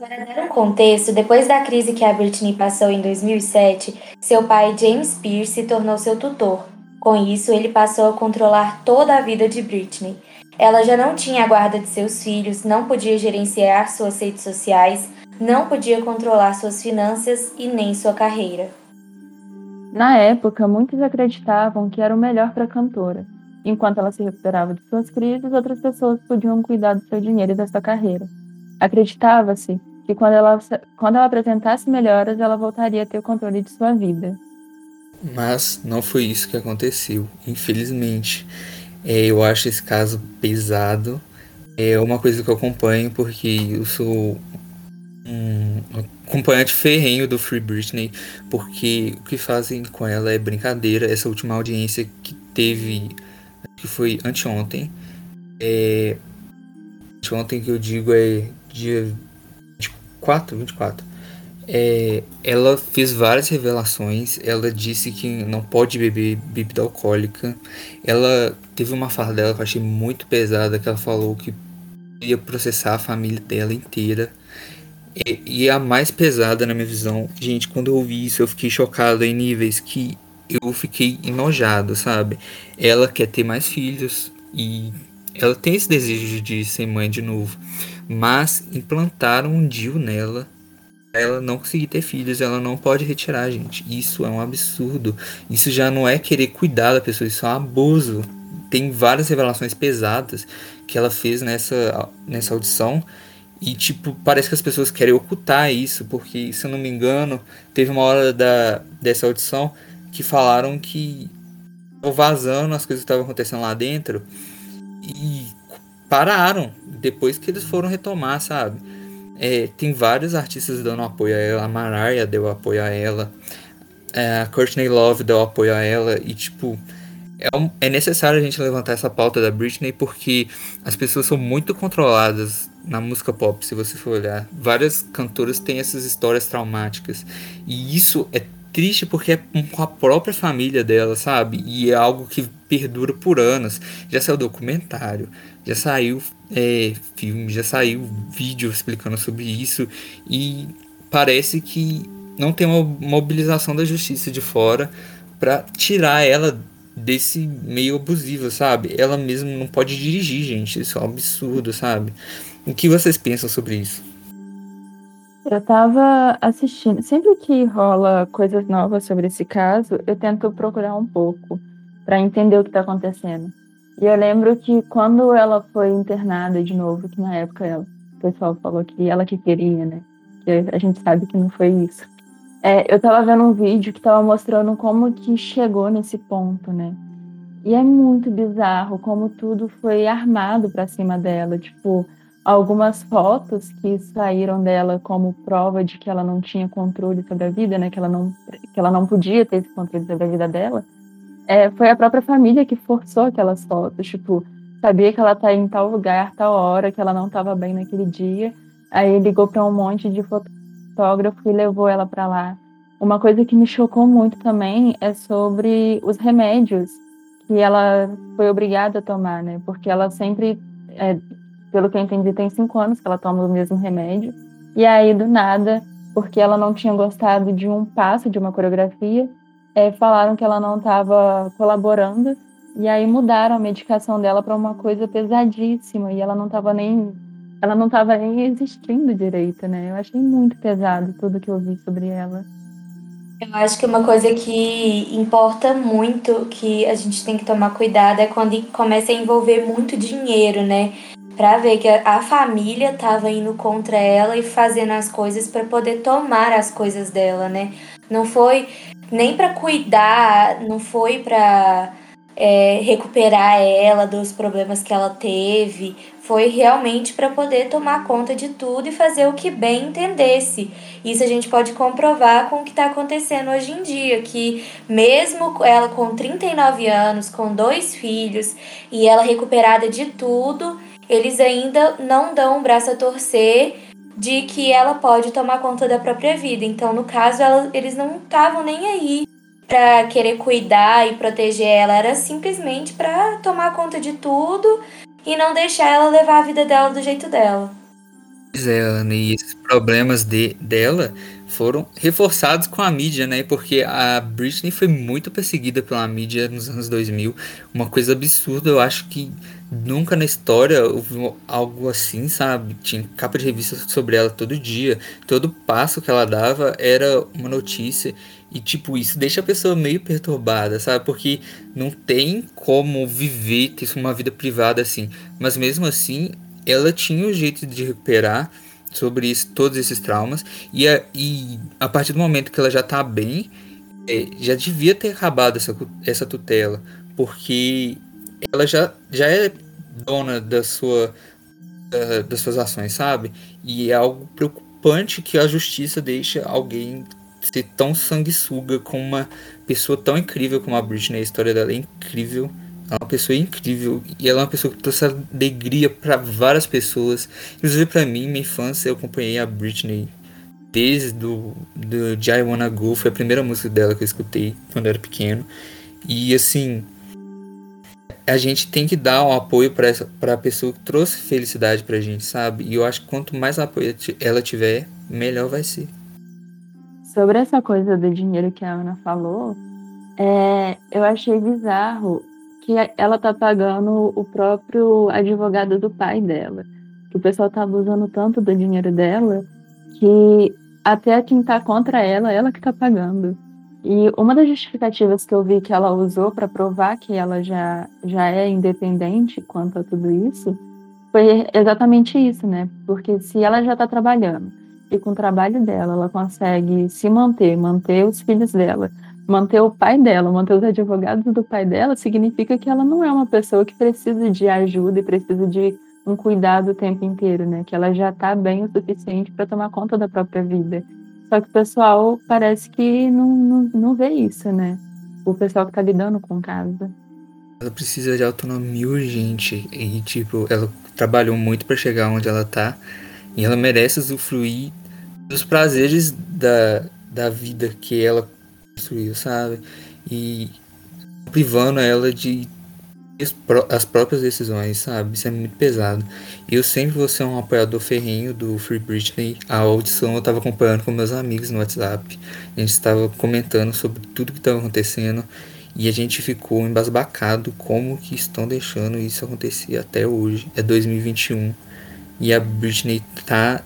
Para dar um contexto, depois da crise que a Britney passou em 2007, seu pai James Spears se tornou seu tutor. Com isso, ele passou a controlar toda a vida de Britney. Ela já não tinha a guarda de seus filhos, não podia gerenciar suas redes sociais, não podia controlar suas finanças e nem sua carreira. Na época, muitos acreditavam que era o melhor para a cantora. Enquanto ela se recuperava de suas crises, outras pessoas podiam cuidar do seu dinheiro e da sua carreira. Acreditava-se que quando ela, quando ela apresentasse melhoras, ela voltaria a ter o controle de sua vida. Mas não foi isso que aconteceu, infelizmente. É, eu acho esse caso pesado. É uma coisa que eu acompanho porque eu sou um acompanhante ferrenho do Free Britney, porque o que fazem com ela é brincadeira. Essa última audiência que teve, que foi anteontem, é, anteontem que eu digo é dia 24, 24. É, ela fez várias revelações. Ela disse que não pode beber bebida alcoólica. Ela teve uma fala dela que eu achei muito pesada, que ela falou que ia processar a família dela inteira. E, e a mais pesada na minha visão, gente, quando eu ouvi isso, eu fiquei chocado em níveis que eu fiquei enojado, sabe? Ela quer ter mais filhos e ela tem esse desejo de ser mãe de novo, mas implantaram um DIU nela ela não conseguir ter filhos, ela não pode retirar, gente. Isso é um absurdo. Isso já não é querer cuidar da pessoa, isso é um abuso. Tem várias revelações pesadas que ela fez nessa, nessa audição e, tipo, parece que as pessoas querem ocultar isso, porque, se eu não me engano, teve uma hora da, dessa audição que falaram que vazando as coisas que estavam acontecendo lá dentro e pararam depois que eles foram retomar, sabe? É, tem vários artistas dando apoio a ela, a Mariah deu apoio a ela, é, a Courtney Love deu apoio a ela e tipo é, um, é necessário a gente levantar essa pauta da Britney porque as pessoas são muito controladas na música pop, se você for olhar. Várias cantoras têm essas histórias traumáticas. E isso é triste porque é com a própria família dela, sabe? E é algo que perdura por anos. Já saiu documentário, já saiu é, filme, já saiu vídeo explicando sobre isso. E parece que não tem uma mobilização da justiça de fora para tirar ela desse meio abusivo, sabe? Ela mesmo não pode dirigir, gente. Isso é um absurdo, sabe? O que vocês pensam sobre isso? Eu tava assistindo. Sempre que rola coisas novas sobre esse caso, eu tento procurar um pouco para entender o que tá acontecendo. E eu lembro que quando ela foi internada de novo, que na época ela, o pessoal falou que ela que queria, né? Que a gente sabe que não foi isso. É, eu tava vendo um vídeo que tava mostrando como que chegou nesse ponto, né? E é muito bizarro como tudo foi armado para cima dela. Tipo, algumas fotos que saíram dela como prova de que ela não tinha controle sobre a vida, né? Que ela não, que ela não podia ter esse controle sobre a vida dela. É, foi a própria família que forçou aquelas fotos. Tipo, sabia que ela tá em tal lugar, tal hora, que ela não estava bem naquele dia. Aí ligou para um monte de fotógrafo e levou ela para lá. Uma coisa que me chocou muito também é sobre os remédios que ela foi obrigada a tomar, né? Porque ela sempre, é, pelo que eu entendi, tem cinco anos que ela toma o mesmo remédio. E aí, do nada, porque ela não tinha gostado de um passo de uma coreografia, é, falaram que ela não estava colaborando. E aí mudaram a medicação dela para uma coisa pesadíssima e ela não estava nem ela não estava nem existindo direito, né? Eu achei muito pesado tudo que eu vi sobre ela. Eu acho que uma coisa que importa muito, que a gente tem que tomar cuidado, é quando começa a envolver muito dinheiro, né? Pra ver que a família tava indo contra ela e fazendo as coisas para poder tomar as coisas dela, né? Não foi nem para cuidar, não foi para é, recuperar ela dos problemas que ela teve, foi realmente para poder tomar conta de tudo e fazer o que bem entendesse. Isso a gente pode comprovar com o que está acontecendo hoje em dia, que mesmo ela com 39 anos, com dois filhos e ela recuperada de tudo, eles ainda não dão o braço a torcer de que ela pode tomar conta da própria vida. Então, no caso, ela, eles não estavam nem aí para querer cuidar e proteger ela, era simplesmente para tomar conta de tudo e não deixar ela levar a vida dela do jeito dela. Pois é, Ana, e esses problemas de, dela foram reforçados com a mídia, né? Porque a Britney foi muito perseguida pela mídia nos anos 2000, uma coisa absurda. Eu acho que nunca na história houve algo assim, sabe? Tinha capa de revista sobre ela todo dia, todo passo que ela dava era uma notícia. E, tipo, isso deixa a pessoa meio perturbada, sabe? Porque não tem como viver, ter uma vida privada assim. Mas mesmo assim, ela tinha um jeito de recuperar sobre isso, todos esses traumas. E a, e a partir do momento que ela já tá bem, é, já devia ter acabado essa, essa tutela. Porque ela já, já é dona da sua, da, das suas ações, sabe? E é algo preocupante que a justiça deixa alguém ser tão sanguessuga com uma pessoa tão incrível como a Britney. A história dela é incrível. É uma pessoa incrível e ela é uma pessoa que trouxe alegria para várias pessoas. Inclusive para mim, minha infância, eu acompanhei a Britney desde do, do I Wanna Go. Foi a primeira música dela que eu escutei quando eu era pequeno. E assim, a gente tem que dar um apoio para essa para a pessoa que trouxe felicidade pra gente, sabe? E eu acho que quanto mais apoio ela tiver, melhor vai ser. Sobre essa coisa do dinheiro que a Ana falou, é, eu achei bizarro que ela tá pagando o próprio advogado do pai dela. Que o pessoal tá abusando tanto do dinheiro dela que até quem tá contra ela, ela que tá pagando. E uma das justificativas que eu vi que ela usou para provar que ela já, já é independente quanto a tudo isso foi exatamente isso, né? Porque se ela já está trabalhando e com o trabalho dela ela consegue se manter, manter os filhos dela, manter o pai dela, manter os advogados do pai dela, significa que ela não é uma pessoa que precisa de ajuda e precisa de um cuidado o tempo inteiro, né? Que ela já está bem o suficiente para tomar conta da própria vida. Só que o pessoal parece que não, não, não vê isso, né? O pessoal que está lidando com casa. Ela precisa de autonomia urgente e, tipo, ela trabalhou muito para chegar onde ela tá e ela merece usufruir dos prazeres da, da vida que ela construiu, sabe? E privando ela de as próprias decisões, sabe? Isso é muito pesado. Eu sempre vou ser um apoiador ferrenho do Free Britney. A audição eu tava acompanhando com meus amigos no WhatsApp. A gente estava comentando sobre tudo que estava acontecendo. E a gente ficou embasbacado como que estão deixando isso acontecer até hoje. É 2021. E a Britney tá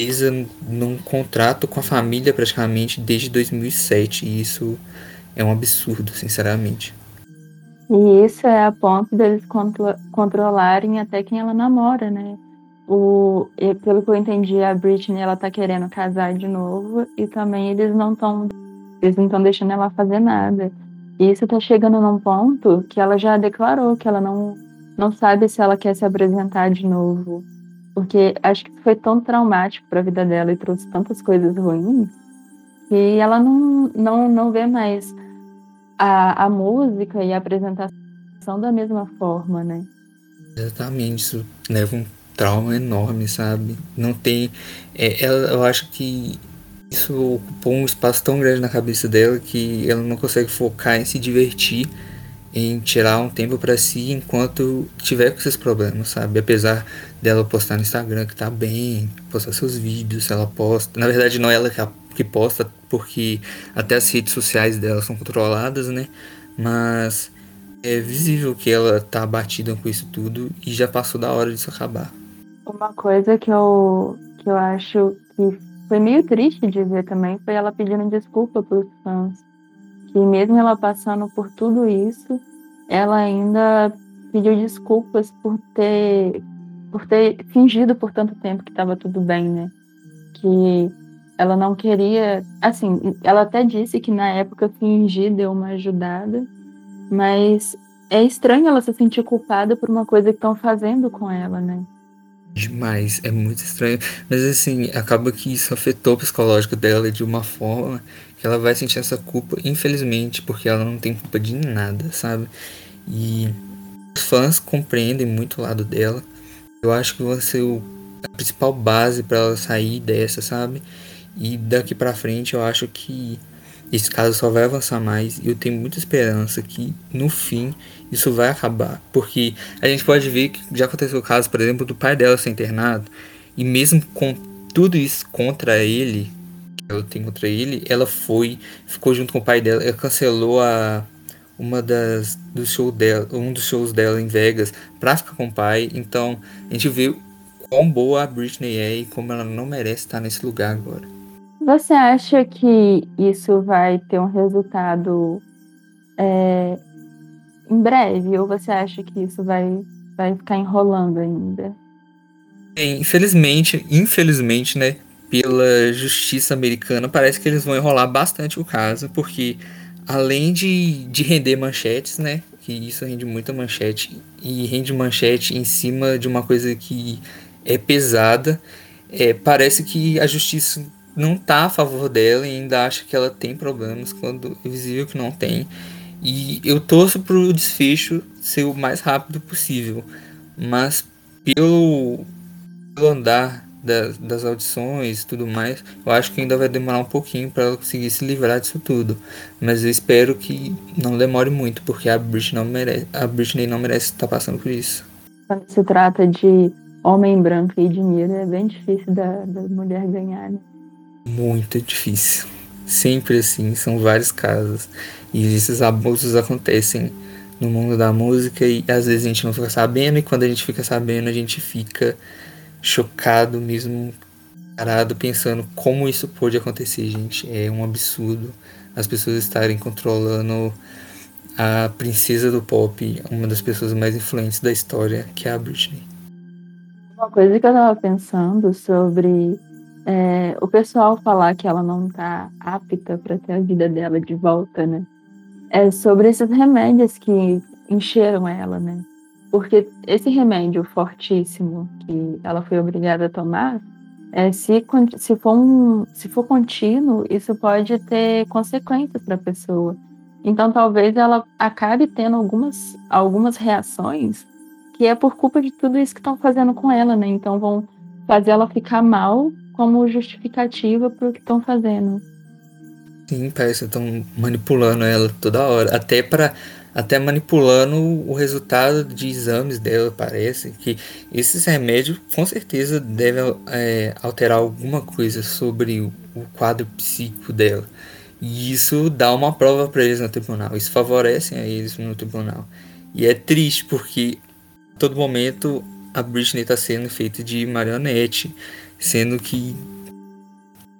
presa num contrato com a família praticamente desde 2007. E isso é um absurdo, sinceramente. E isso é a ponto deles contro controlarem até quem ela namora, né? O, pelo que eu entendi, a Britney ela tá querendo casar de novo e também eles não estão eles não estão deixando ela fazer nada. E isso tá chegando num ponto que ela já declarou que ela não não sabe se ela quer se apresentar de novo, porque acho que foi tão traumático para a vida dela e trouxe tantas coisas ruins que ela não não não vê mais a, a música e a apresentação da mesma forma, né? Exatamente, isso leva um trauma enorme, sabe? Não tem. É, ela, eu acho que isso ocupou um espaço tão grande na cabeça dela que ela não consegue focar em se divertir, em tirar um tempo para si enquanto tiver com esses problemas, sabe? Apesar dela postar no Instagram que tá bem, postar seus vídeos, ela posta. Na verdade, não é ela que posta, porque até as redes sociais dela são controladas, né? Mas é visível que ela tá abatida com isso tudo e já passou da hora disso acabar. Uma coisa que eu, que eu acho que foi meio triste de ver também foi ela pedindo desculpa para os fãs. Que mesmo ela passando por tudo isso, ela ainda pediu desculpas por ter por ter fingido por tanto tempo que estava tudo bem, né? Que ela não queria. Assim, ela até disse que na época fingir deu uma ajudada, mas é estranho ela se sentir culpada por uma coisa que estão fazendo com ela, né? Demais, é muito estranho. Mas assim, acaba que isso afetou o psicológico dela de uma forma que ela vai sentir essa culpa, infelizmente, porque ela não tem culpa de nada, sabe? E os fãs compreendem muito o lado dela. Eu acho que vai ser o, a principal base para ela sair dessa, sabe? E daqui para frente eu acho que esse caso só vai avançar mais e eu tenho muita esperança que no fim isso vai acabar. Porque a gente pode ver que já aconteceu o caso, por exemplo, do pai dela ser internado e mesmo com tudo isso contra ele, ela tem contra ele, ela foi, ficou junto com o pai dela, ela cancelou a uma das do show dela, um dos shows dela em Vegas para ficar com o pai. Então, a gente vê quão boa a Britney é e como ela não merece estar nesse lugar agora. Você acha que isso vai ter um resultado é, em breve? Ou você acha que isso vai, vai ficar enrolando ainda? É, infelizmente, infelizmente, né? Pela justiça americana, parece que eles vão enrolar bastante o caso, porque além de, de render manchetes, né? Que isso rende muita manchete, e rende manchete em cima de uma coisa que é pesada, é, parece que a justiça não tá a favor dela e ainda acha que ela tem problemas quando é visível que não tem. E eu torço pro desfecho ser o mais rápido possível, mas pelo, pelo andar das, das audições e tudo mais, eu acho que ainda vai demorar um pouquinho para ela conseguir se livrar disso tudo. Mas eu espero que não demore muito, porque a Britney não merece, a Britney não merece estar passando por isso. Quando se trata de homem branco e dinheiro, é bem difícil da, da mulher ganhar, né? muito difícil. Sempre assim, são vários casos. E esses abusos acontecem no mundo da música e às vezes a gente não fica sabendo, e quando a gente fica sabendo, a gente fica chocado mesmo, parado, pensando como isso pode acontecer, gente. É um absurdo as pessoas estarem controlando a princesa do pop, uma das pessoas mais influentes da história, que é a Britney. Uma coisa que eu tava pensando sobre é, o pessoal falar que ela não está apta para ter a vida dela de volta, né? É sobre esses remédios que encheram ela, né? Porque esse remédio fortíssimo que ela foi obrigada a tomar, é, se, se, for um, se for contínuo, isso pode ter consequências para a pessoa. Então, talvez ela acabe tendo algumas, algumas reações que é por culpa de tudo isso que estão fazendo com ela, né? Então, vão fazer ela ficar mal como justificativa para o que estão fazendo. Sim, parece que estão manipulando ela toda hora. Até para até manipulando o resultado de exames dela, parece que esses remédios com certeza devem é, alterar alguma coisa sobre o, o quadro psíquico dela. E isso dá uma prova para eles no tribunal, isso favorece a eles no tribunal. E é triste porque a todo momento a Britney está sendo feita de marionete, sendo que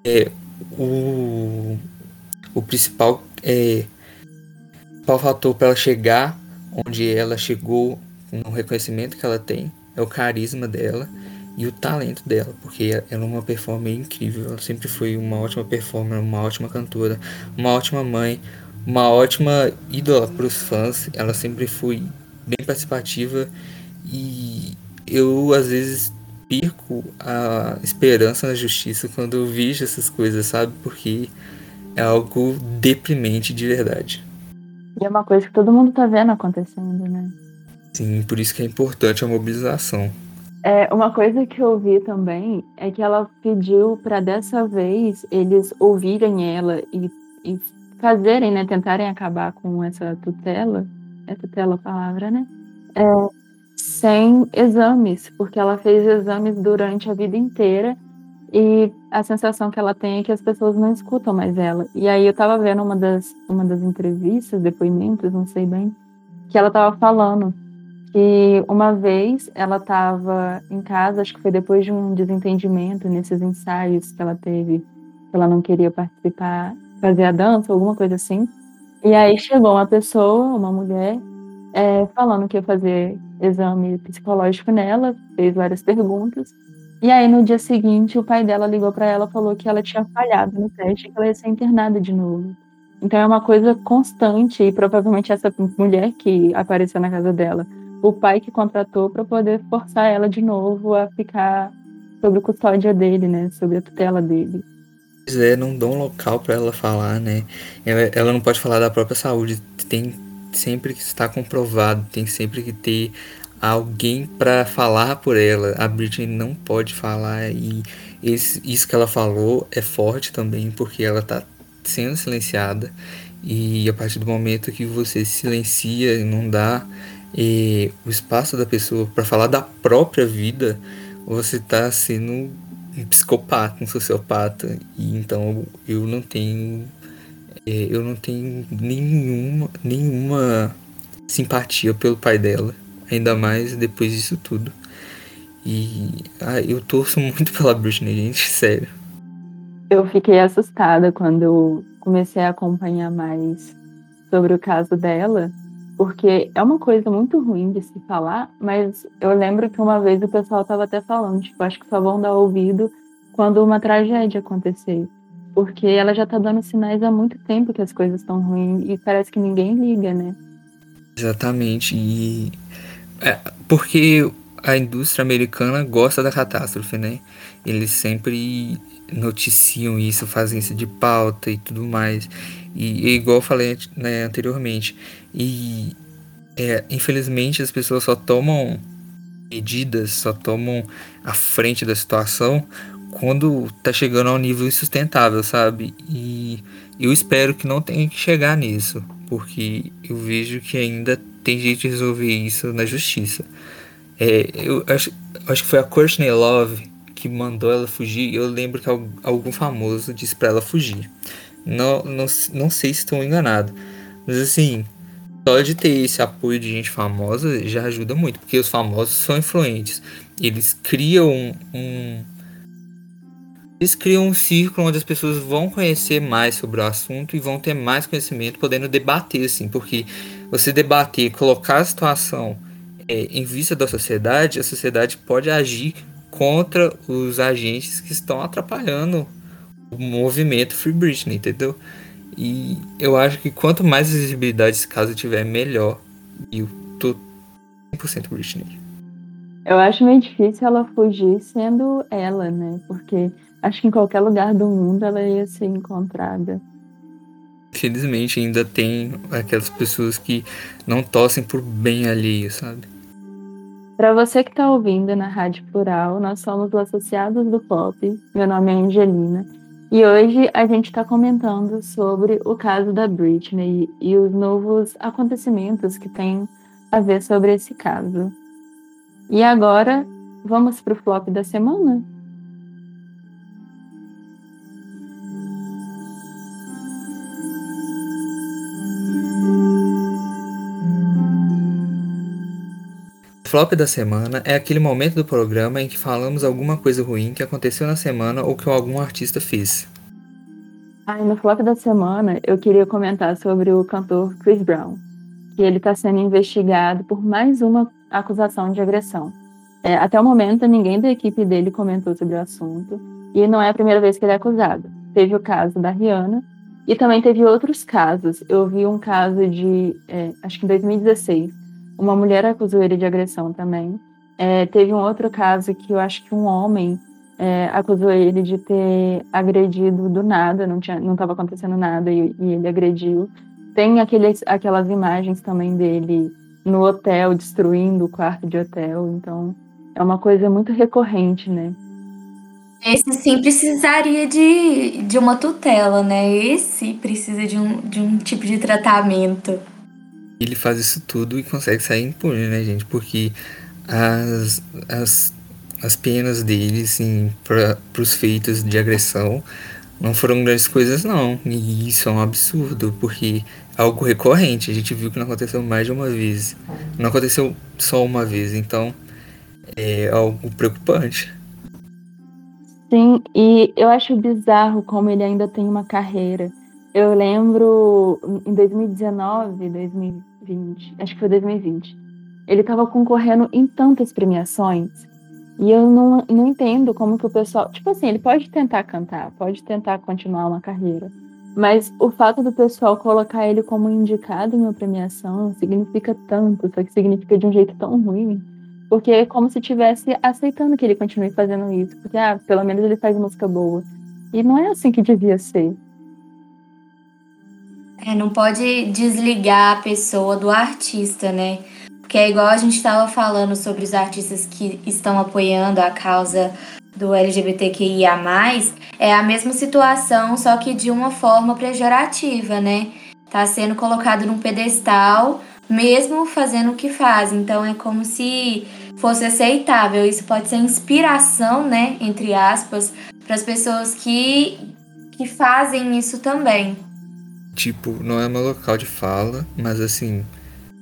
é, o, o principal é, principal fator para ela chegar onde ela chegou, no reconhecimento que ela tem, é o carisma dela e o talento dela, porque ela é uma performer incrível. Ela sempre foi uma ótima performer, uma ótima cantora, uma ótima mãe, uma ótima ídola para os fãs. Ela sempre foi bem participativa e eu às vezes perco a esperança na justiça quando eu vejo essas coisas, sabe? Porque é algo deprimente de verdade. E é uma coisa que todo mundo tá vendo acontecendo, né? Sim, por isso que é importante a mobilização. É, uma coisa que eu vi também é que ela pediu para dessa vez eles ouvirem ela e, e fazerem, né, tentarem acabar com essa tutela, é tutela a palavra, né? É, sem exames, porque ela fez exames durante a vida inteira e a sensação que ela tem é que as pessoas não escutam mais ela. E aí eu tava vendo uma das, uma das entrevistas, depoimentos, não sei bem, que ela tava falando que uma vez ela tava em casa, acho que foi depois de um desentendimento nesses ensaios que ela teve, que ela não queria participar, fazer a dança, alguma coisa assim. E aí chegou uma pessoa, uma mulher, é, falando que ia fazer exame psicológico nela, fez várias perguntas. E aí, no dia seguinte, o pai dela ligou para ela falou que ela tinha falhado no teste e que ela ia ser internada de novo. Então é uma coisa constante e provavelmente essa mulher que apareceu na casa dela, o pai que contratou para poder forçar ela de novo a ficar sob custódia dele, né, sob a tutela dele. Pois é, não dão um local para ela falar, né? Ela, ela não pode falar da própria saúde, tem sempre que estar comprovado, tem sempre que ter alguém para falar por ela. A Britney não pode falar e esse, isso que ela falou é forte também porque ela tá sendo silenciada. E a partir do momento que você silencia e não dá e, o espaço da pessoa para falar da própria vida, você está sendo um psicopata, um sociopata. E então eu não tenho é, eu não tenho nenhuma nenhuma simpatia pelo pai dela ainda mais depois disso tudo. E ah, eu torço muito pela Britney, gente, sério. Eu fiquei assustada quando eu comecei a acompanhar mais sobre o caso dela, porque é uma coisa muito ruim de se falar, mas eu lembro que uma vez o pessoal estava até falando, tipo, acho que só vão dar ouvido quando uma tragédia acontecer. Porque ela já tá dando sinais há muito tempo que as coisas estão ruins e parece que ninguém liga, né? Exatamente. E é, porque a indústria americana gosta da catástrofe, né? Eles sempre noticiam isso, fazem isso de pauta e tudo mais. E, e igual eu falei né, anteriormente, e é, infelizmente as pessoas só tomam medidas, só tomam a frente da situação quando tá chegando a um nível insustentável, sabe? E eu espero que não tenha que chegar nisso, porque eu vejo que ainda tem jeito de resolver isso na justiça. É, eu acho, acho que foi a Courtney Love que mandou ela fugir. Eu lembro que algum famoso disse para ela fugir. Não, não, não sei se estou enganado. Mas assim, só de ter esse apoio de gente famosa já ajuda muito, porque os famosos são influentes. Eles criam um, um eles criam um círculo onde as pessoas vão conhecer mais sobre o assunto e vão ter mais conhecimento, podendo debater, assim, porque você debater, colocar a situação é, em vista da sociedade, a sociedade pode agir contra os agentes que estão atrapalhando o movimento Free Britney, entendeu? E eu acho que quanto mais visibilidade esse caso tiver, melhor. E eu tô 100% Britney. Eu acho meio difícil ela fugir sendo ela, né? Porque acho que em qualquer lugar do mundo ela ia ser encontrada. Infelizmente ainda tem aquelas pessoas que não torcem por bem alheio, sabe? Para você que está ouvindo na Rádio Plural, nós somos os Associados do Pop. Meu nome é Angelina. E hoje a gente está comentando sobre o caso da Britney e os novos acontecimentos que tem a ver sobre esse caso. E agora, vamos para o flop da semana? Flop da semana é aquele momento do programa em que falamos alguma coisa ruim que aconteceu na semana ou que algum artista fez. Ah, no flop da semana eu queria comentar sobre o cantor Chris Brown, que ele está sendo investigado por mais uma acusação de agressão. É, até o momento ninguém da equipe dele comentou sobre o assunto e não é a primeira vez que ele é acusado. Teve o caso da Rihanna e também teve outros casos. Eu vi um caso de, é, acho que em 2016, uma mulher acusou ele de agressão também. É, teve um outro caso que eu acho que um homem é, acusou ele de ter agredido do nada, não tinha, não estava acontecendo nada e, e, ele agrediu. Tem aqueles, aquelas imagens também dele no hotel destruindo o quarto de hotel, então é uma coisa muito recorrente, né? Esse sim precisaria de, de uma tutela, né? Esse precisa de um, de um tipo de tratamento ele faz isso tudo e consegue sair impune, né, gente? Porque as, as, as penas dele, assim, para os feitos de agressão não foram grandes coisas, não. E isso é um absurdo, porque é algo recorrente. A gente viu que não aconteceu mais de uma vez. Não aconteceu só uma vez, então é algo preocupante. Sim, e eu acho bizarro como ele ainda tem uma carreira. Eu lembro em 2019, 2020, 2020, acho que foi 2020. Ele estava concorrendo em tantas premiações e eu não, não entendo como que o pessoal. Tipo assim, ele pode tentar cantar, pode tentar continuar uma carreira, mas o fato do pessoal colocar ele como indicado em uma premiação significa tanto, só que significa de um jeito tão ruim. Porque é como se estivesse aceitando que ele continue fazendo isso. Porque, ah, pelo menos ele faz música boa. E não é assim que devia ser. É, não pode desligar a pessoa do artista, né? Porque é igual a gente estava falando sobre os artistas que estão apoiando a causa do LGBTQIA, é a mesma situação, só que de uma forma pejorativa, né? Tá sendo colocado num pedestal, mesmo fazendo o que faz. Então é como se fosse aceitável. Isso pode ser inspiração, né? Entre aspas, para as pessoas que, que fazem isso também. Tipo, não é meu local de fala, mas assim,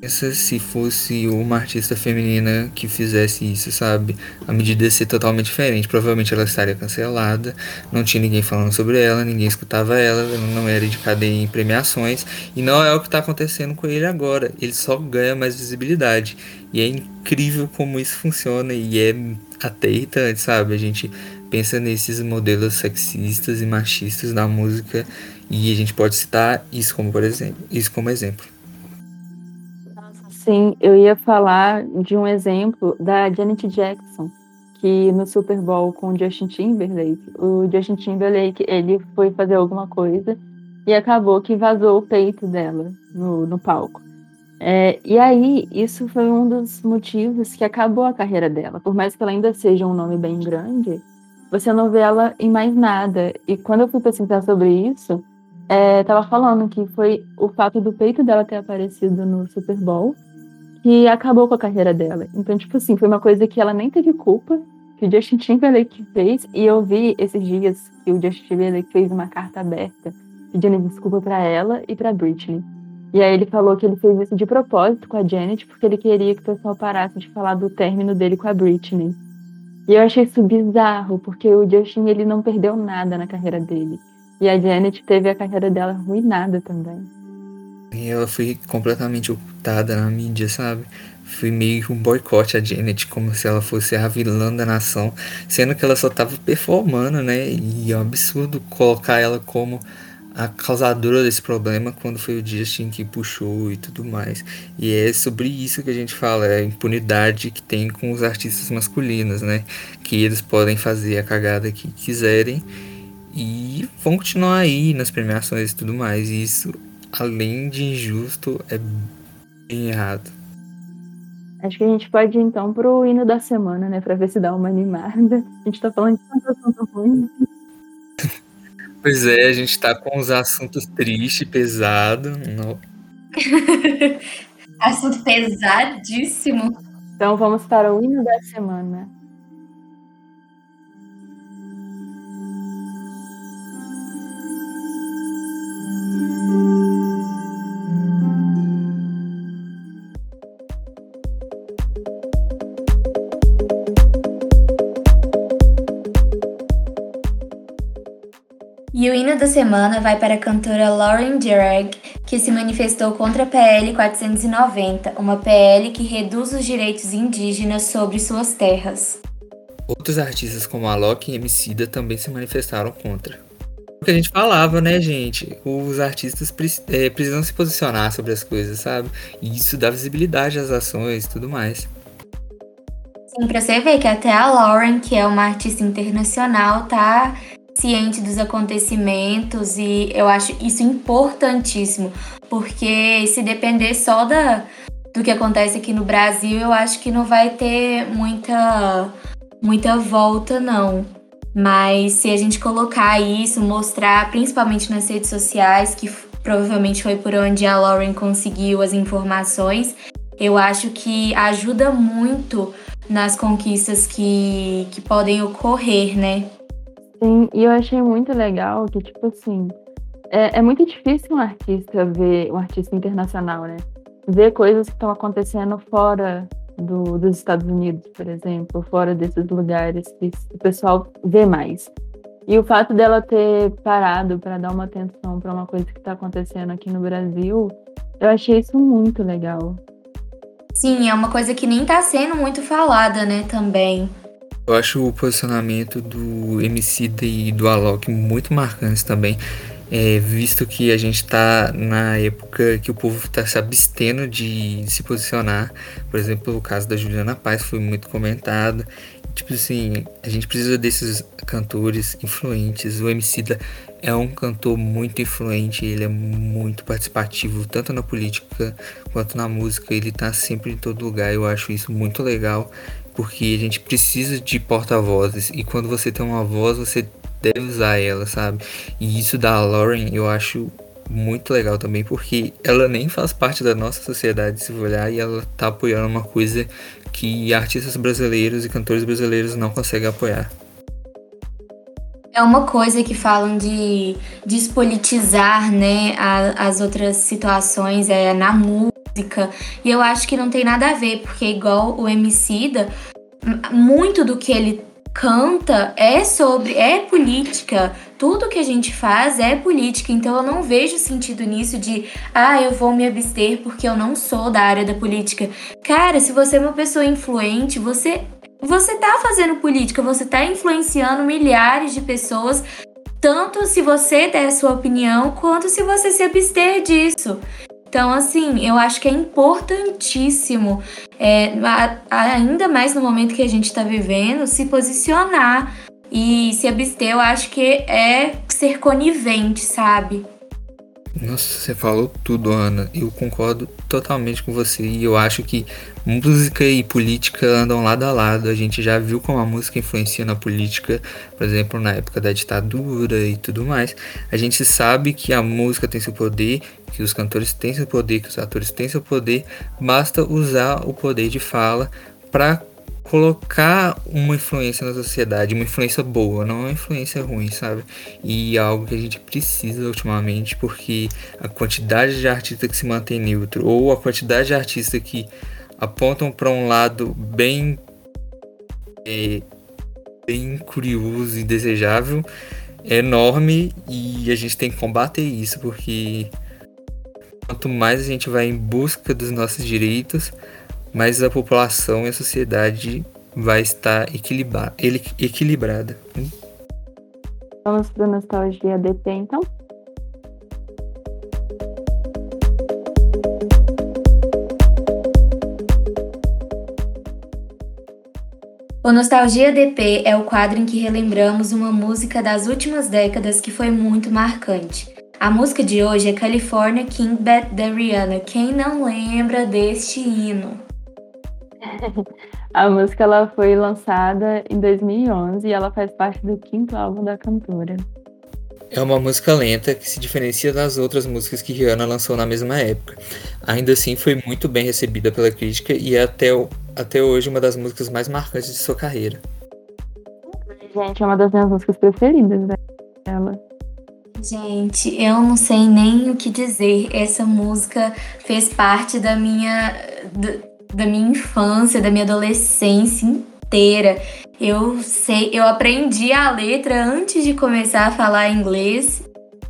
pensa se fosse uma artista feminina que fizesse isso, sabe? A medida ia ser totalmente diferente. Provavelmente ela estaria cancelada, não tinha ninguém falando sobre ela, ninguém escutava ela, ela não era indicada em premiações. E não é o que está acontecendo com ele agora. Ele só ganha mais visibilidade. E é incrível como isso funciona e é até irritante, sabe? A gente pensa nesses modelos sexistas e machistas da música e a gente pode citar isso como por exemplo, isso como exemplo. Sim, eu ia falar de um exemplo da Janet Jackson, que no Super Bowl com o Justin Timberlake, o Justin Timberlake ele foi fazer alguma coisa e acabou que vazou o peito dela no, no palco. É, e aí, isso foi um dos motivos que acabou a carreira dela. Por mais que ela ainda seja um nome bem grande, você não vê ela em mais nada. E quando eu fui pesquisar sobre isso, é, tava falando que foi o fato do peito dela ter aparecido no Super Bowl que acabou com a carreira dela. Então, tipo assim, foi uma coisa que ela nem teve culpa, que o Justin Timberlake fez, e eu vi esses dias que o Justin Timberlake fez uma carta aberta pedindo desculpa para ela e para Britney. E aí ele falou que ele fez isso de propósito com a Janet, porque ele queria que o pessoal parasse de falar do término dele com a Britney. E eu achei isso bizarro, porque o Justin ele não perdeu nada na carreira dele. E a Janet teve a carreira dela arruinada também. E ela foi completamente ocultada na mídia, sabe? Foi meio que um boicote a Janet, como se ela fosse a vilã da nação, sendo que ela só tava performando, né? E é um absurdo colocar ela como a causadora desse problema quando foi o Justin que puxou e tudo mais. E é sobre isso que a gente fala, é a impunidade que tem com os artistas masculinos, né? Que eles podem fazer a cagada que quiserem e vão continuar aí nas premiações e tudo mais. E isso, além de injusto, é bem errado. Acho que a gente pode ir então pro hino da semana, né? Pra ver se dá uma animada. A gente tá falando de tanto assunto ruim. Pois é, a gente tá com os assuntos tristes, pesados. Assunto pesadíssimo. Então vamos para o hino da semana. E o hino da semana vai para a cantora Lauren Gerag, que se manifestou contra a PL 490, uma PL que reduz os direitos indígenas sobre suas terras. Outros artistas como Alok e Emicida também se manifestaram contra. O que a gente falava, né, gente? Os artistas é, precisam se posicionar sobre as coisas, sabe? E isso dá visibilidade às ações e tudo mais. Sim, pra você ver que até a Lauren, que é uma artista internacional, tá ciente dos acontecimentos e eu acho isso importantíssimo, porque se depender só da, do que acontece aqui no Brasil, eu acho que não vai ter muita, muita volta, não. Mas se a gente colocar isso, mostrar, principalmente nas redes sociais, que provavelmente foi por onde a Lauren conseguiu as informações, eu acho que ajuda muito nas conquistas que, que podem ocorrer, né? Sim, e eu achei muito legal que, tipo assim, é, é muito difícil um artista ver, um artista internacional, né? Ver coisas que estão acontecendo fora do, dos Estados Unidos, por exemplo, fora desses lugares que o pessoal vê mais. E o fato dela ter parado para dar uma atenção para uma coisa que está acontecendo aqui no Brasil, eu achei isso muito legal. Sim, é uma coisa que nem está sendo muito falada, né, também. Eu acho o posicionamento do MC e do Alok muito marcantes também. É, visto que a gente está na época que o povo está se abstendo de, de, se posicionar. Por exemplo, o caso da Juliana Paz foi muito comentado. Tipo assim, a gente precisa desses cantores influentes. O MC é um cantor muito influente, ele é muito participativo, tanto na política quanto na música. Ele está sempre em todo lugar. Eu acho isso muito legal porque a gente precisa de porta-vozes e quando você tem uma voz, você deve usar ela, sabe? E isso da Lauren eu acho muito legal também, porque ela nem faz parte da nossa sociedade, se olhar, e ela tá apoiando uma coisa que artistas brasileiros e cantores brasileiros não conseguem apoiar. É uma coisa que falam de despolitizar, né, as outras situações é, na música música. E eu acho que não tem nada a ver, porque igual o Emicida, muito do que ele canta é sobre é política. Tudo que a gente faz é política, então eu não vejo sentido nisso de ah, eu vou me abster porque eu não sou da área da política. Cara, se você é uma pessoa influente, você você tá fazendo política, você tá influenciando milhares de pessoas, tanto se você der a sua opinião, quanto se você se abster disso. Então, assim, eu acho que é importantíssimo, é, ainda mais no momento que a gente está vivendo, se posicionar e se abster. Eu acho que é ser conivente, sabe? Nossa, você falou tudo, Ana. Eu concordo totalmente com você. E eu acho que música e política andam lado a lado. A gente já viu como a música influencia na política, por exemplo, na época da ditadura e tudo mais. A gente sabe que a música tem seu poder, que os cantores têm seu poder, que os atores têm seu poder. Basta usar o poder de fala para colocar uma influência na sociedade, uma influência boa, não uma influência ruim, sabe? E é algo que a gente precisa ultimamente, porque a quantidade de artistas que se mantém neutro, ou a quantidade de artistas que apontam para um lado bem, é, bem curioso e desejável, é enorme e a gente tem que combater isso, porque quanto mais a gente vai em busca dos nossos direitos, mais a população e a sociedade vai estar equilibra equilibrada. Vamos para nostalgia DT então? O Nostalgia DP é o quadro em que relembramos uma música das últimas décadas que foi muito marcante. A música de hoje é California King Bad da Rihanna. Quem não lembra deste hino? A música ela foi lançada em 2011 e ela faz parte do quinto álbum da cantora. É uma música lenta que se diferencia das outras músicas que Rihanna lançou na mesma época. Ainda assim, foi muito bem recebida pela crítica e é até, até hoje uma das músicas mais marcantes de sua carreira. Gente, é uma das minhas músicas preferidas dela. Gente, eu não sei nem o que dizer. Essa música fez parte da minha, da minha infância, da minha adolescência inteira. Eu sei, eu aprendi a letra antes de começar a falar inglês.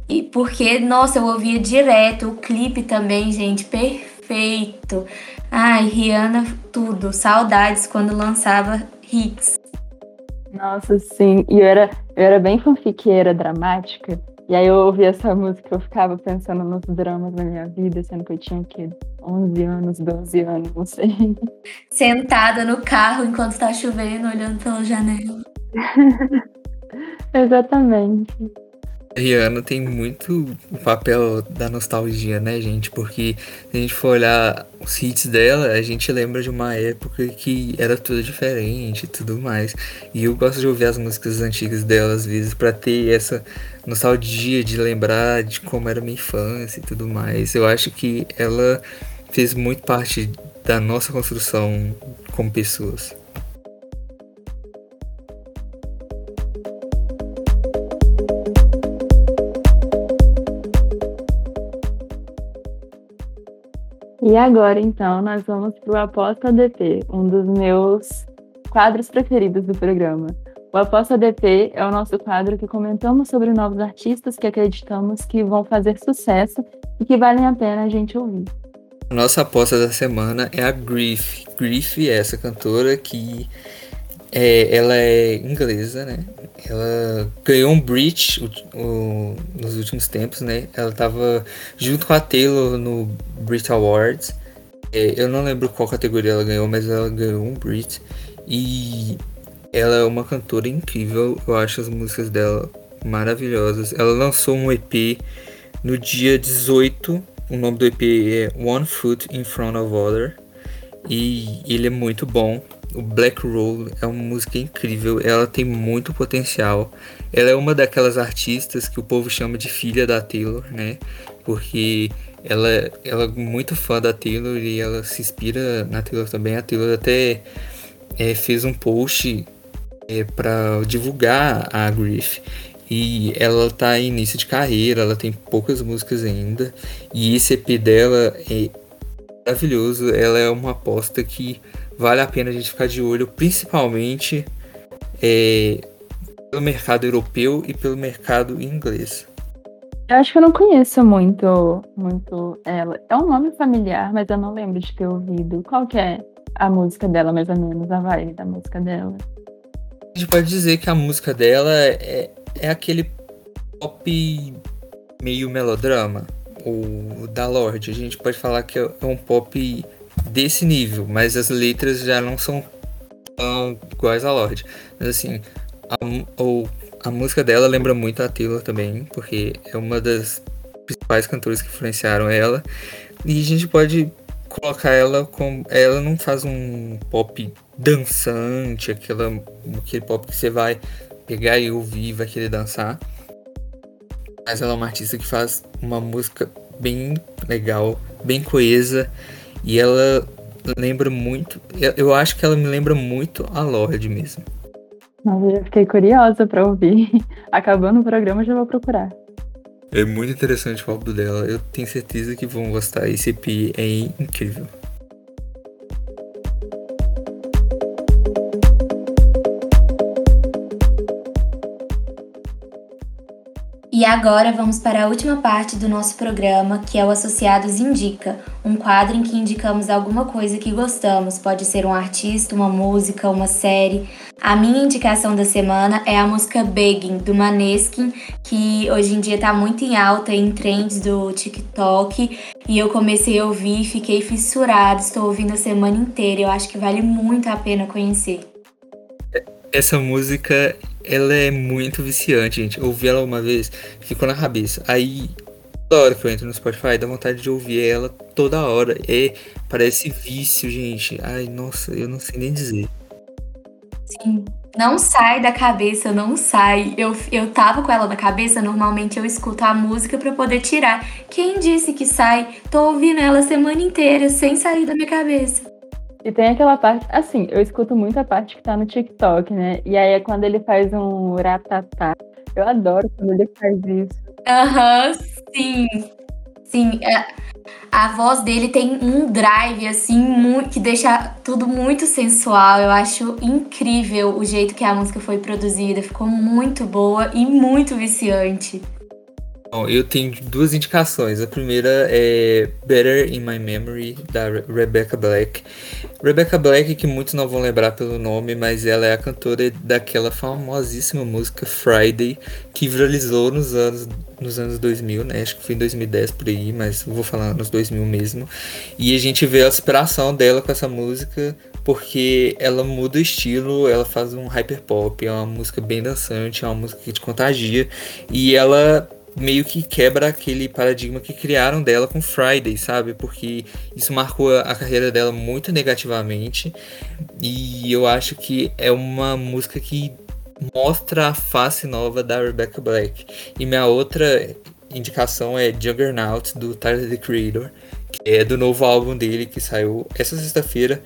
E porque, nossa, eu ouvia direto o clipe também, gente, perfeito. Ai, Rihanna, tudo. Saudades quando lançava hits. Nossa, sim. E eu era, eu era bem fanfiqueira, dramática. E aí eu ouvi essa música, eu ficava pensando nos dramas da minha vida, sendo que eu tinha que 11 anos, 12 anos, não sei. Sentada no carro enquanto tá chovendo, olhando pela janela. Exatamente. Rihanna tem muito o papel da nostalgia, né, gente? Porque se a gente for olhar os hits dela, a gente lembra de uma época que era tudo diferente e tudo mais. E eu gosto de ouvir as músicas antigas dela às vezes para ter essa nostalgia de lembrar de como era minha infância e tudo mais. Eu acho que ela fez muito parte da nossa construção como pessoas. E agora, então, nós vamos para o Aposta DP, um dos meus quadros preferidos do programa. O Aposta DP é o nosso quadro que comentamos sobre novos artistas que acreditamos que vão fazer sucesso e que valem a pena a gente ouvir. Nossa aposta da semana é a Griff. Griff é essa cantora que é, ela é inglesa, né? Ela ganhou um Brit nos últimos tempos, né? Ela tava junto com a Taylor no Brit Awards. É, eu não lembro qual categoria ela ganhou, mas ela ganhou um Brit. E ela é uma cantora incrível. Eu acho as músicas dela maravilhosas. Ela lançou um EP no dia 18. O nome do EP é One Foot in Front of Other. E ele é muito bom. O Black Roll é uma música incrível, ela tem muito potencial. Ela é uma daquelas artistas que o povo chama de filha da Taylor, né? Porque ela, ela é muito fã da Taylor e ela se inspira na Taylor também. A Taylor até é, fez um post é, para divulgar a Griff. E ela tá em início de carreira, ela tem poucas músicas ainda. E esse EP dela é maravilhoso. Ela é uma aposta que vale a pena a gente ficar de olho, principalmente é, pelo mercado europeu e pelo mercado inglês. Eu acho que eu não conheço muito, muito ela. É um nome familiar, mas eu não lembro de ter ouvido. Qual que é a música dela, mais ou menos, a vibe da música dela? A gente pode dizer que a música dela é, é aquele pop meio melodrama, o da Lorde. A gente pode falar que é um pop desse nível, mas as letras já não são tão iguais a Lorde. Mas assim, a, ou, a música dela lembra muito a Taylor também, porque é uma das principais cantoras que influenciaram ela. E a gente pode colocar ela como. Ela não faz um pop dançante, aquela, aquele pop que você vai pegar e ouvir e vai querer dançar. Mas ela é uma artista que faz uma música bem legal, bem coesa e ela lembra muito. Eu acho que ela me lembra muito a Lorde mesmo. Nossa, eu já fiquei curiosa para ouvir. Acabando o programa, já vou procurar. É muito interessante o álbum dela. Eu tenho certeza que vão gostar. Esse EP é incrível. E agora vamos para a última parte do nosso programa, que é o Associados Indica, um quadro em que indicamos alguma coisa que gostamos. Pode ser um artista, uma música, uma série. A minha indicação da semana é a música Begging, do Maneskin, que hoje em dia está muito em alta em trends do TikTok. E eu comecei a ouvir, fiquei fissurada, estou ouvindo a semana inteira. Eu acho que vale muito a pena conhecer. Essa música ela é muito viciante, gente. Eu ouvi ela uma vez, ficou na cabeça. Aí, toda hora que eu entro no Spotify, dá vontade de ouvir ela toda hora. É, parece vício, gente. Ai, nossa, eu não sei nem dizer. Sim. Não sai da cabeça, não sai. Eu, eu tava com ela na cabeça, normalmente eu escuto a música para poder tirar. Quem disse que sai? Tô ouvindo ela a semana inteira sem sair da minha cabeça. E tem aquela parte, assim, eu escuto muito a parte que tá no TikTok, né? E aí é quando ele faz um ratatá. Eu adoro quando ele faz isso. Aham, uhum, sim. Sim, é, a voz dele tem um drive, assim, muito, que deixa tudo muito sensual. Eu acho incrível o jeito que a música foi produzida. Ficou muito boa e muito viciante. Bom, eu tenho duas indicações. A primeira é Better in My Memory, da Rebecca Black. Rebecca Black, que muitos não vão lembrar pelo nome, mas ela é a cantora daquela famosíssima música Friday, que viralizou nos anos, nos anos 2000, né? Acho que foi em 2010 por aí, mas vou falar nos 2000 mesmo. E a gente vê a inspiração dela com essa música porque ela muda o estilo, ela faz um hyperpop, é uma música bem dançante, é uma música que te contagia e ela meio que quebra aquele paradigma que criaram dela com Friday, sabe? Porque isso marcou a carreira dela muito negativamente. E eu acho que é uma música que mostra a face nova da Rebecca Black. E minha outra indicação é Juggernaut, do Tyler The Creator, que é do novo álbum dele que saiu essa sexta-feira.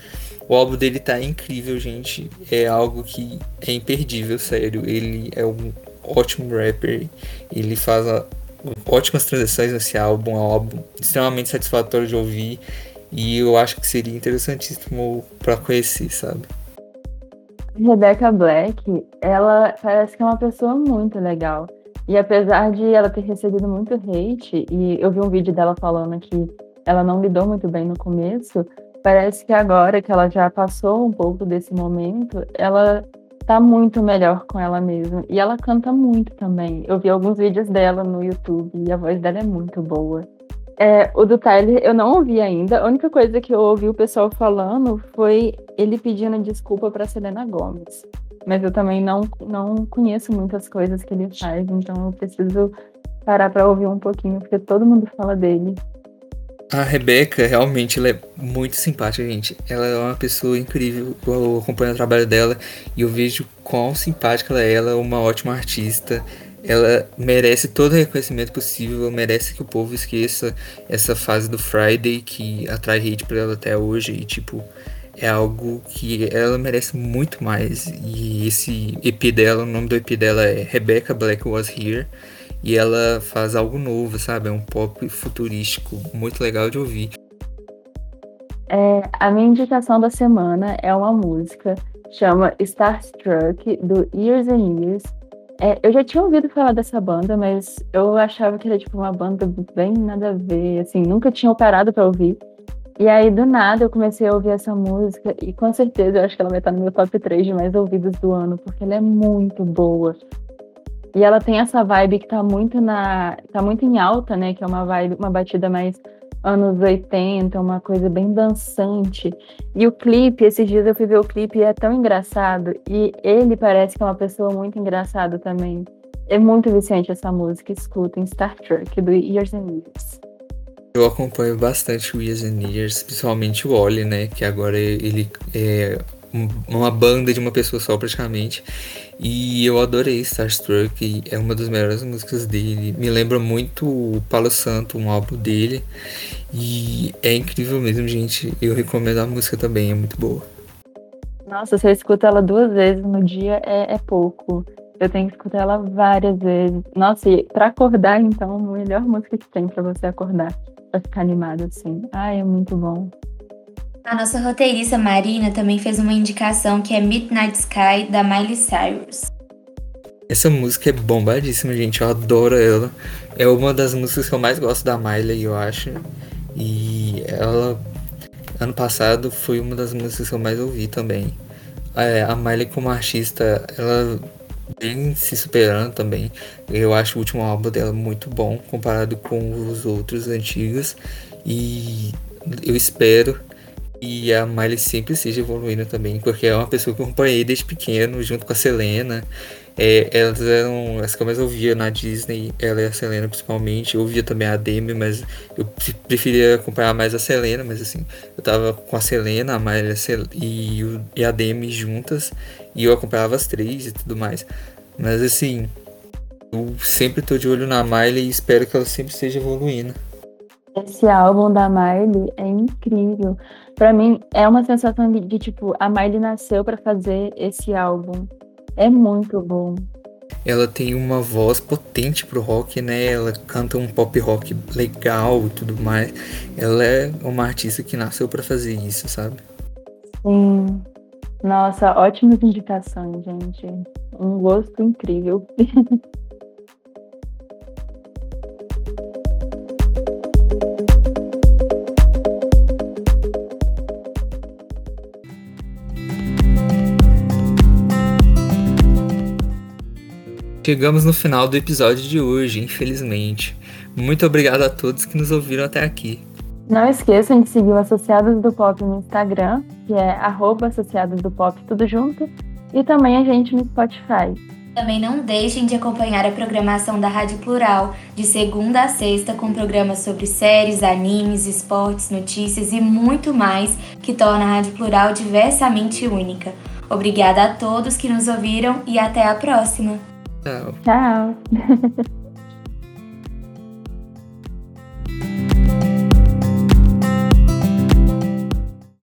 O álbum dele tá incrível, gente. É algo que é imperdível, sério. Ele é um ótimo rapper. Ele faz a, ótimas transições nesse álbum. É um álbum extremamente satisfatório de ouvir. E eu acho que seria interessantíssimo para conhecer, sabe? Rebecca Black, ela parece que é uma pessoa muito legal. E apesar de ela ter recebido muito hate, e eu vi um vídeo dela falando que ela não lidou muito bem no começo, parece que agora que ela já passou um pouco desse momento, ela tá muito melhor com ela mesma. E ela canta muito também. Eu vi alguns vídeos dela no YouTube e a voz dela é muito boa. É, o do Tyler eu não ouvi ainda. A única coisa que eu ouvi o pessoal falando foi ele pedindo desculpa para Selena Gomes. Mas eu também não, não conheço muitas coisas que ele faz, então eu preciso parar para ouvir um pouquinho, porque todo mundo fala dele. A Rebeca, realmente, ela é muito simpática, gente. Ela é uma pessoa incrível. Eu acompanho o trabalho dela e eu vejo quão simpática ela é. Ela é uma ótima artista. Ela merece todo o reconhecimento possível. Merece que o povo esqueça essa fase do Friday que atrai hate pra ela até hoje. E, tipo, é algo que ela merece muito mais. E esse EP dela, o nome do EP dela é Rebecca Black Was Here e ela faz algo novo, sabe? É um pop futurístico, muito legal de ouvir. É, a minha indicação da semana é uma música, chama Starstruck, do Years and Years. É, eu já tinha ouvido falar dessa banda, mas eu achava que era tipo uma banda bem nada a ver, assim, nunca tinha parado para ouvir. E aí, do nada, eu comecei a ouvir essa música e com certeza eu acho que ela vai estar no meu top 3 de mais ouvidos do ano, porque ela é muito boa. E ela tem essa vibe que tá muito na. tá muito em alta, né? Que é uma vibe, uma batida mais anos 80, uma coisa bem dançante. E o clipe, esses dias eu fui ver o clipe e é tão engraçado. E ele parece que é uma pessoa muito engraçada também. É muito viciante essa música. Escutem Star Trek, do Years and Years. Eu acompanho bastante o Years and Years, principalmente o Oli, né? Que agora ele é uma banda de uma pessoa só praticamente. E eu adorei Starstruck, é uma das melhores músicas dele. Me lembra muito o Palo Santo, um álbum dele. E é incrível mesmo, gente. Eu recomendo a música também, é muito boa. Nossa, se eu escuto ela duas vezes no dia é, é pouco. Eu tenho que escutar ela várias vezes. Nossa, e pra acordar, então, a melhor música que tem pra você acordar. Pra ficar animado assim. Ai, é muito bom. A nossa roteirista Marina também fez uma indicação que é Midnight Sky, da Miley Cyrus. Essa música é bombadíssima, gente. Eu adoro ela. É uma das músicas que eu mais gosto da Miley, eu acho. E ela, ano passado, foi uma das músicas que eu mais ouvi também. É, a Miley como artista, ela vem se superando também. Eu acho o último álbum dela muito bom comparado com os outros antigos. E eu espero que a Miley sempre esteja evoluindo também, porque é uma pessoa que eu acompanhei desde pequeno, junto com a Selena. É, elas eram as que eu mais ouvia na Disney, ela e a Selena principalmente. Eu ouvia também a Demi, mas eu preferia acompanhar mais a Selena, mas assim, eu tava com a Selena, a Miley e, e a Demi juntas, e eu acompanhava as três e tudo mais. Mas assim, eu sempre tô de olho na Miley e espero que ela sempre esteja evoluindo. Esse álbum da Miley é incrível. Para mim, é uma sensação de, de tipo, a Miley nasceu para fazer esse álbum. É muito bom. Ela tem uma voz potente pro rock, né? Ela canta um pop rock legal e tudo mais. Ela é uma artista que nasceu para fazer isso, sabe? Sim. Nossa, ótimas indicações, gente. Um gosto incrível. Chegamos no final do episódio de hoje, infelizmente. Muito obrigado a todos que nos ouviram até aqui. Não esqueçam de seguir o Associados do Pop no Instagram, que é arroba Associados do Pop tudo junto, e também a gente no Spotify. Também não deixem de acompanhar a programação da Rádio Plural, de segunda a sexta, com programas sobre séries, animes, esportes, notícias e muito mais, que torna a Rádio Plural diversamente única. Obrigada a todos que nos ouviram e até a próxima! Ciao. Ciao.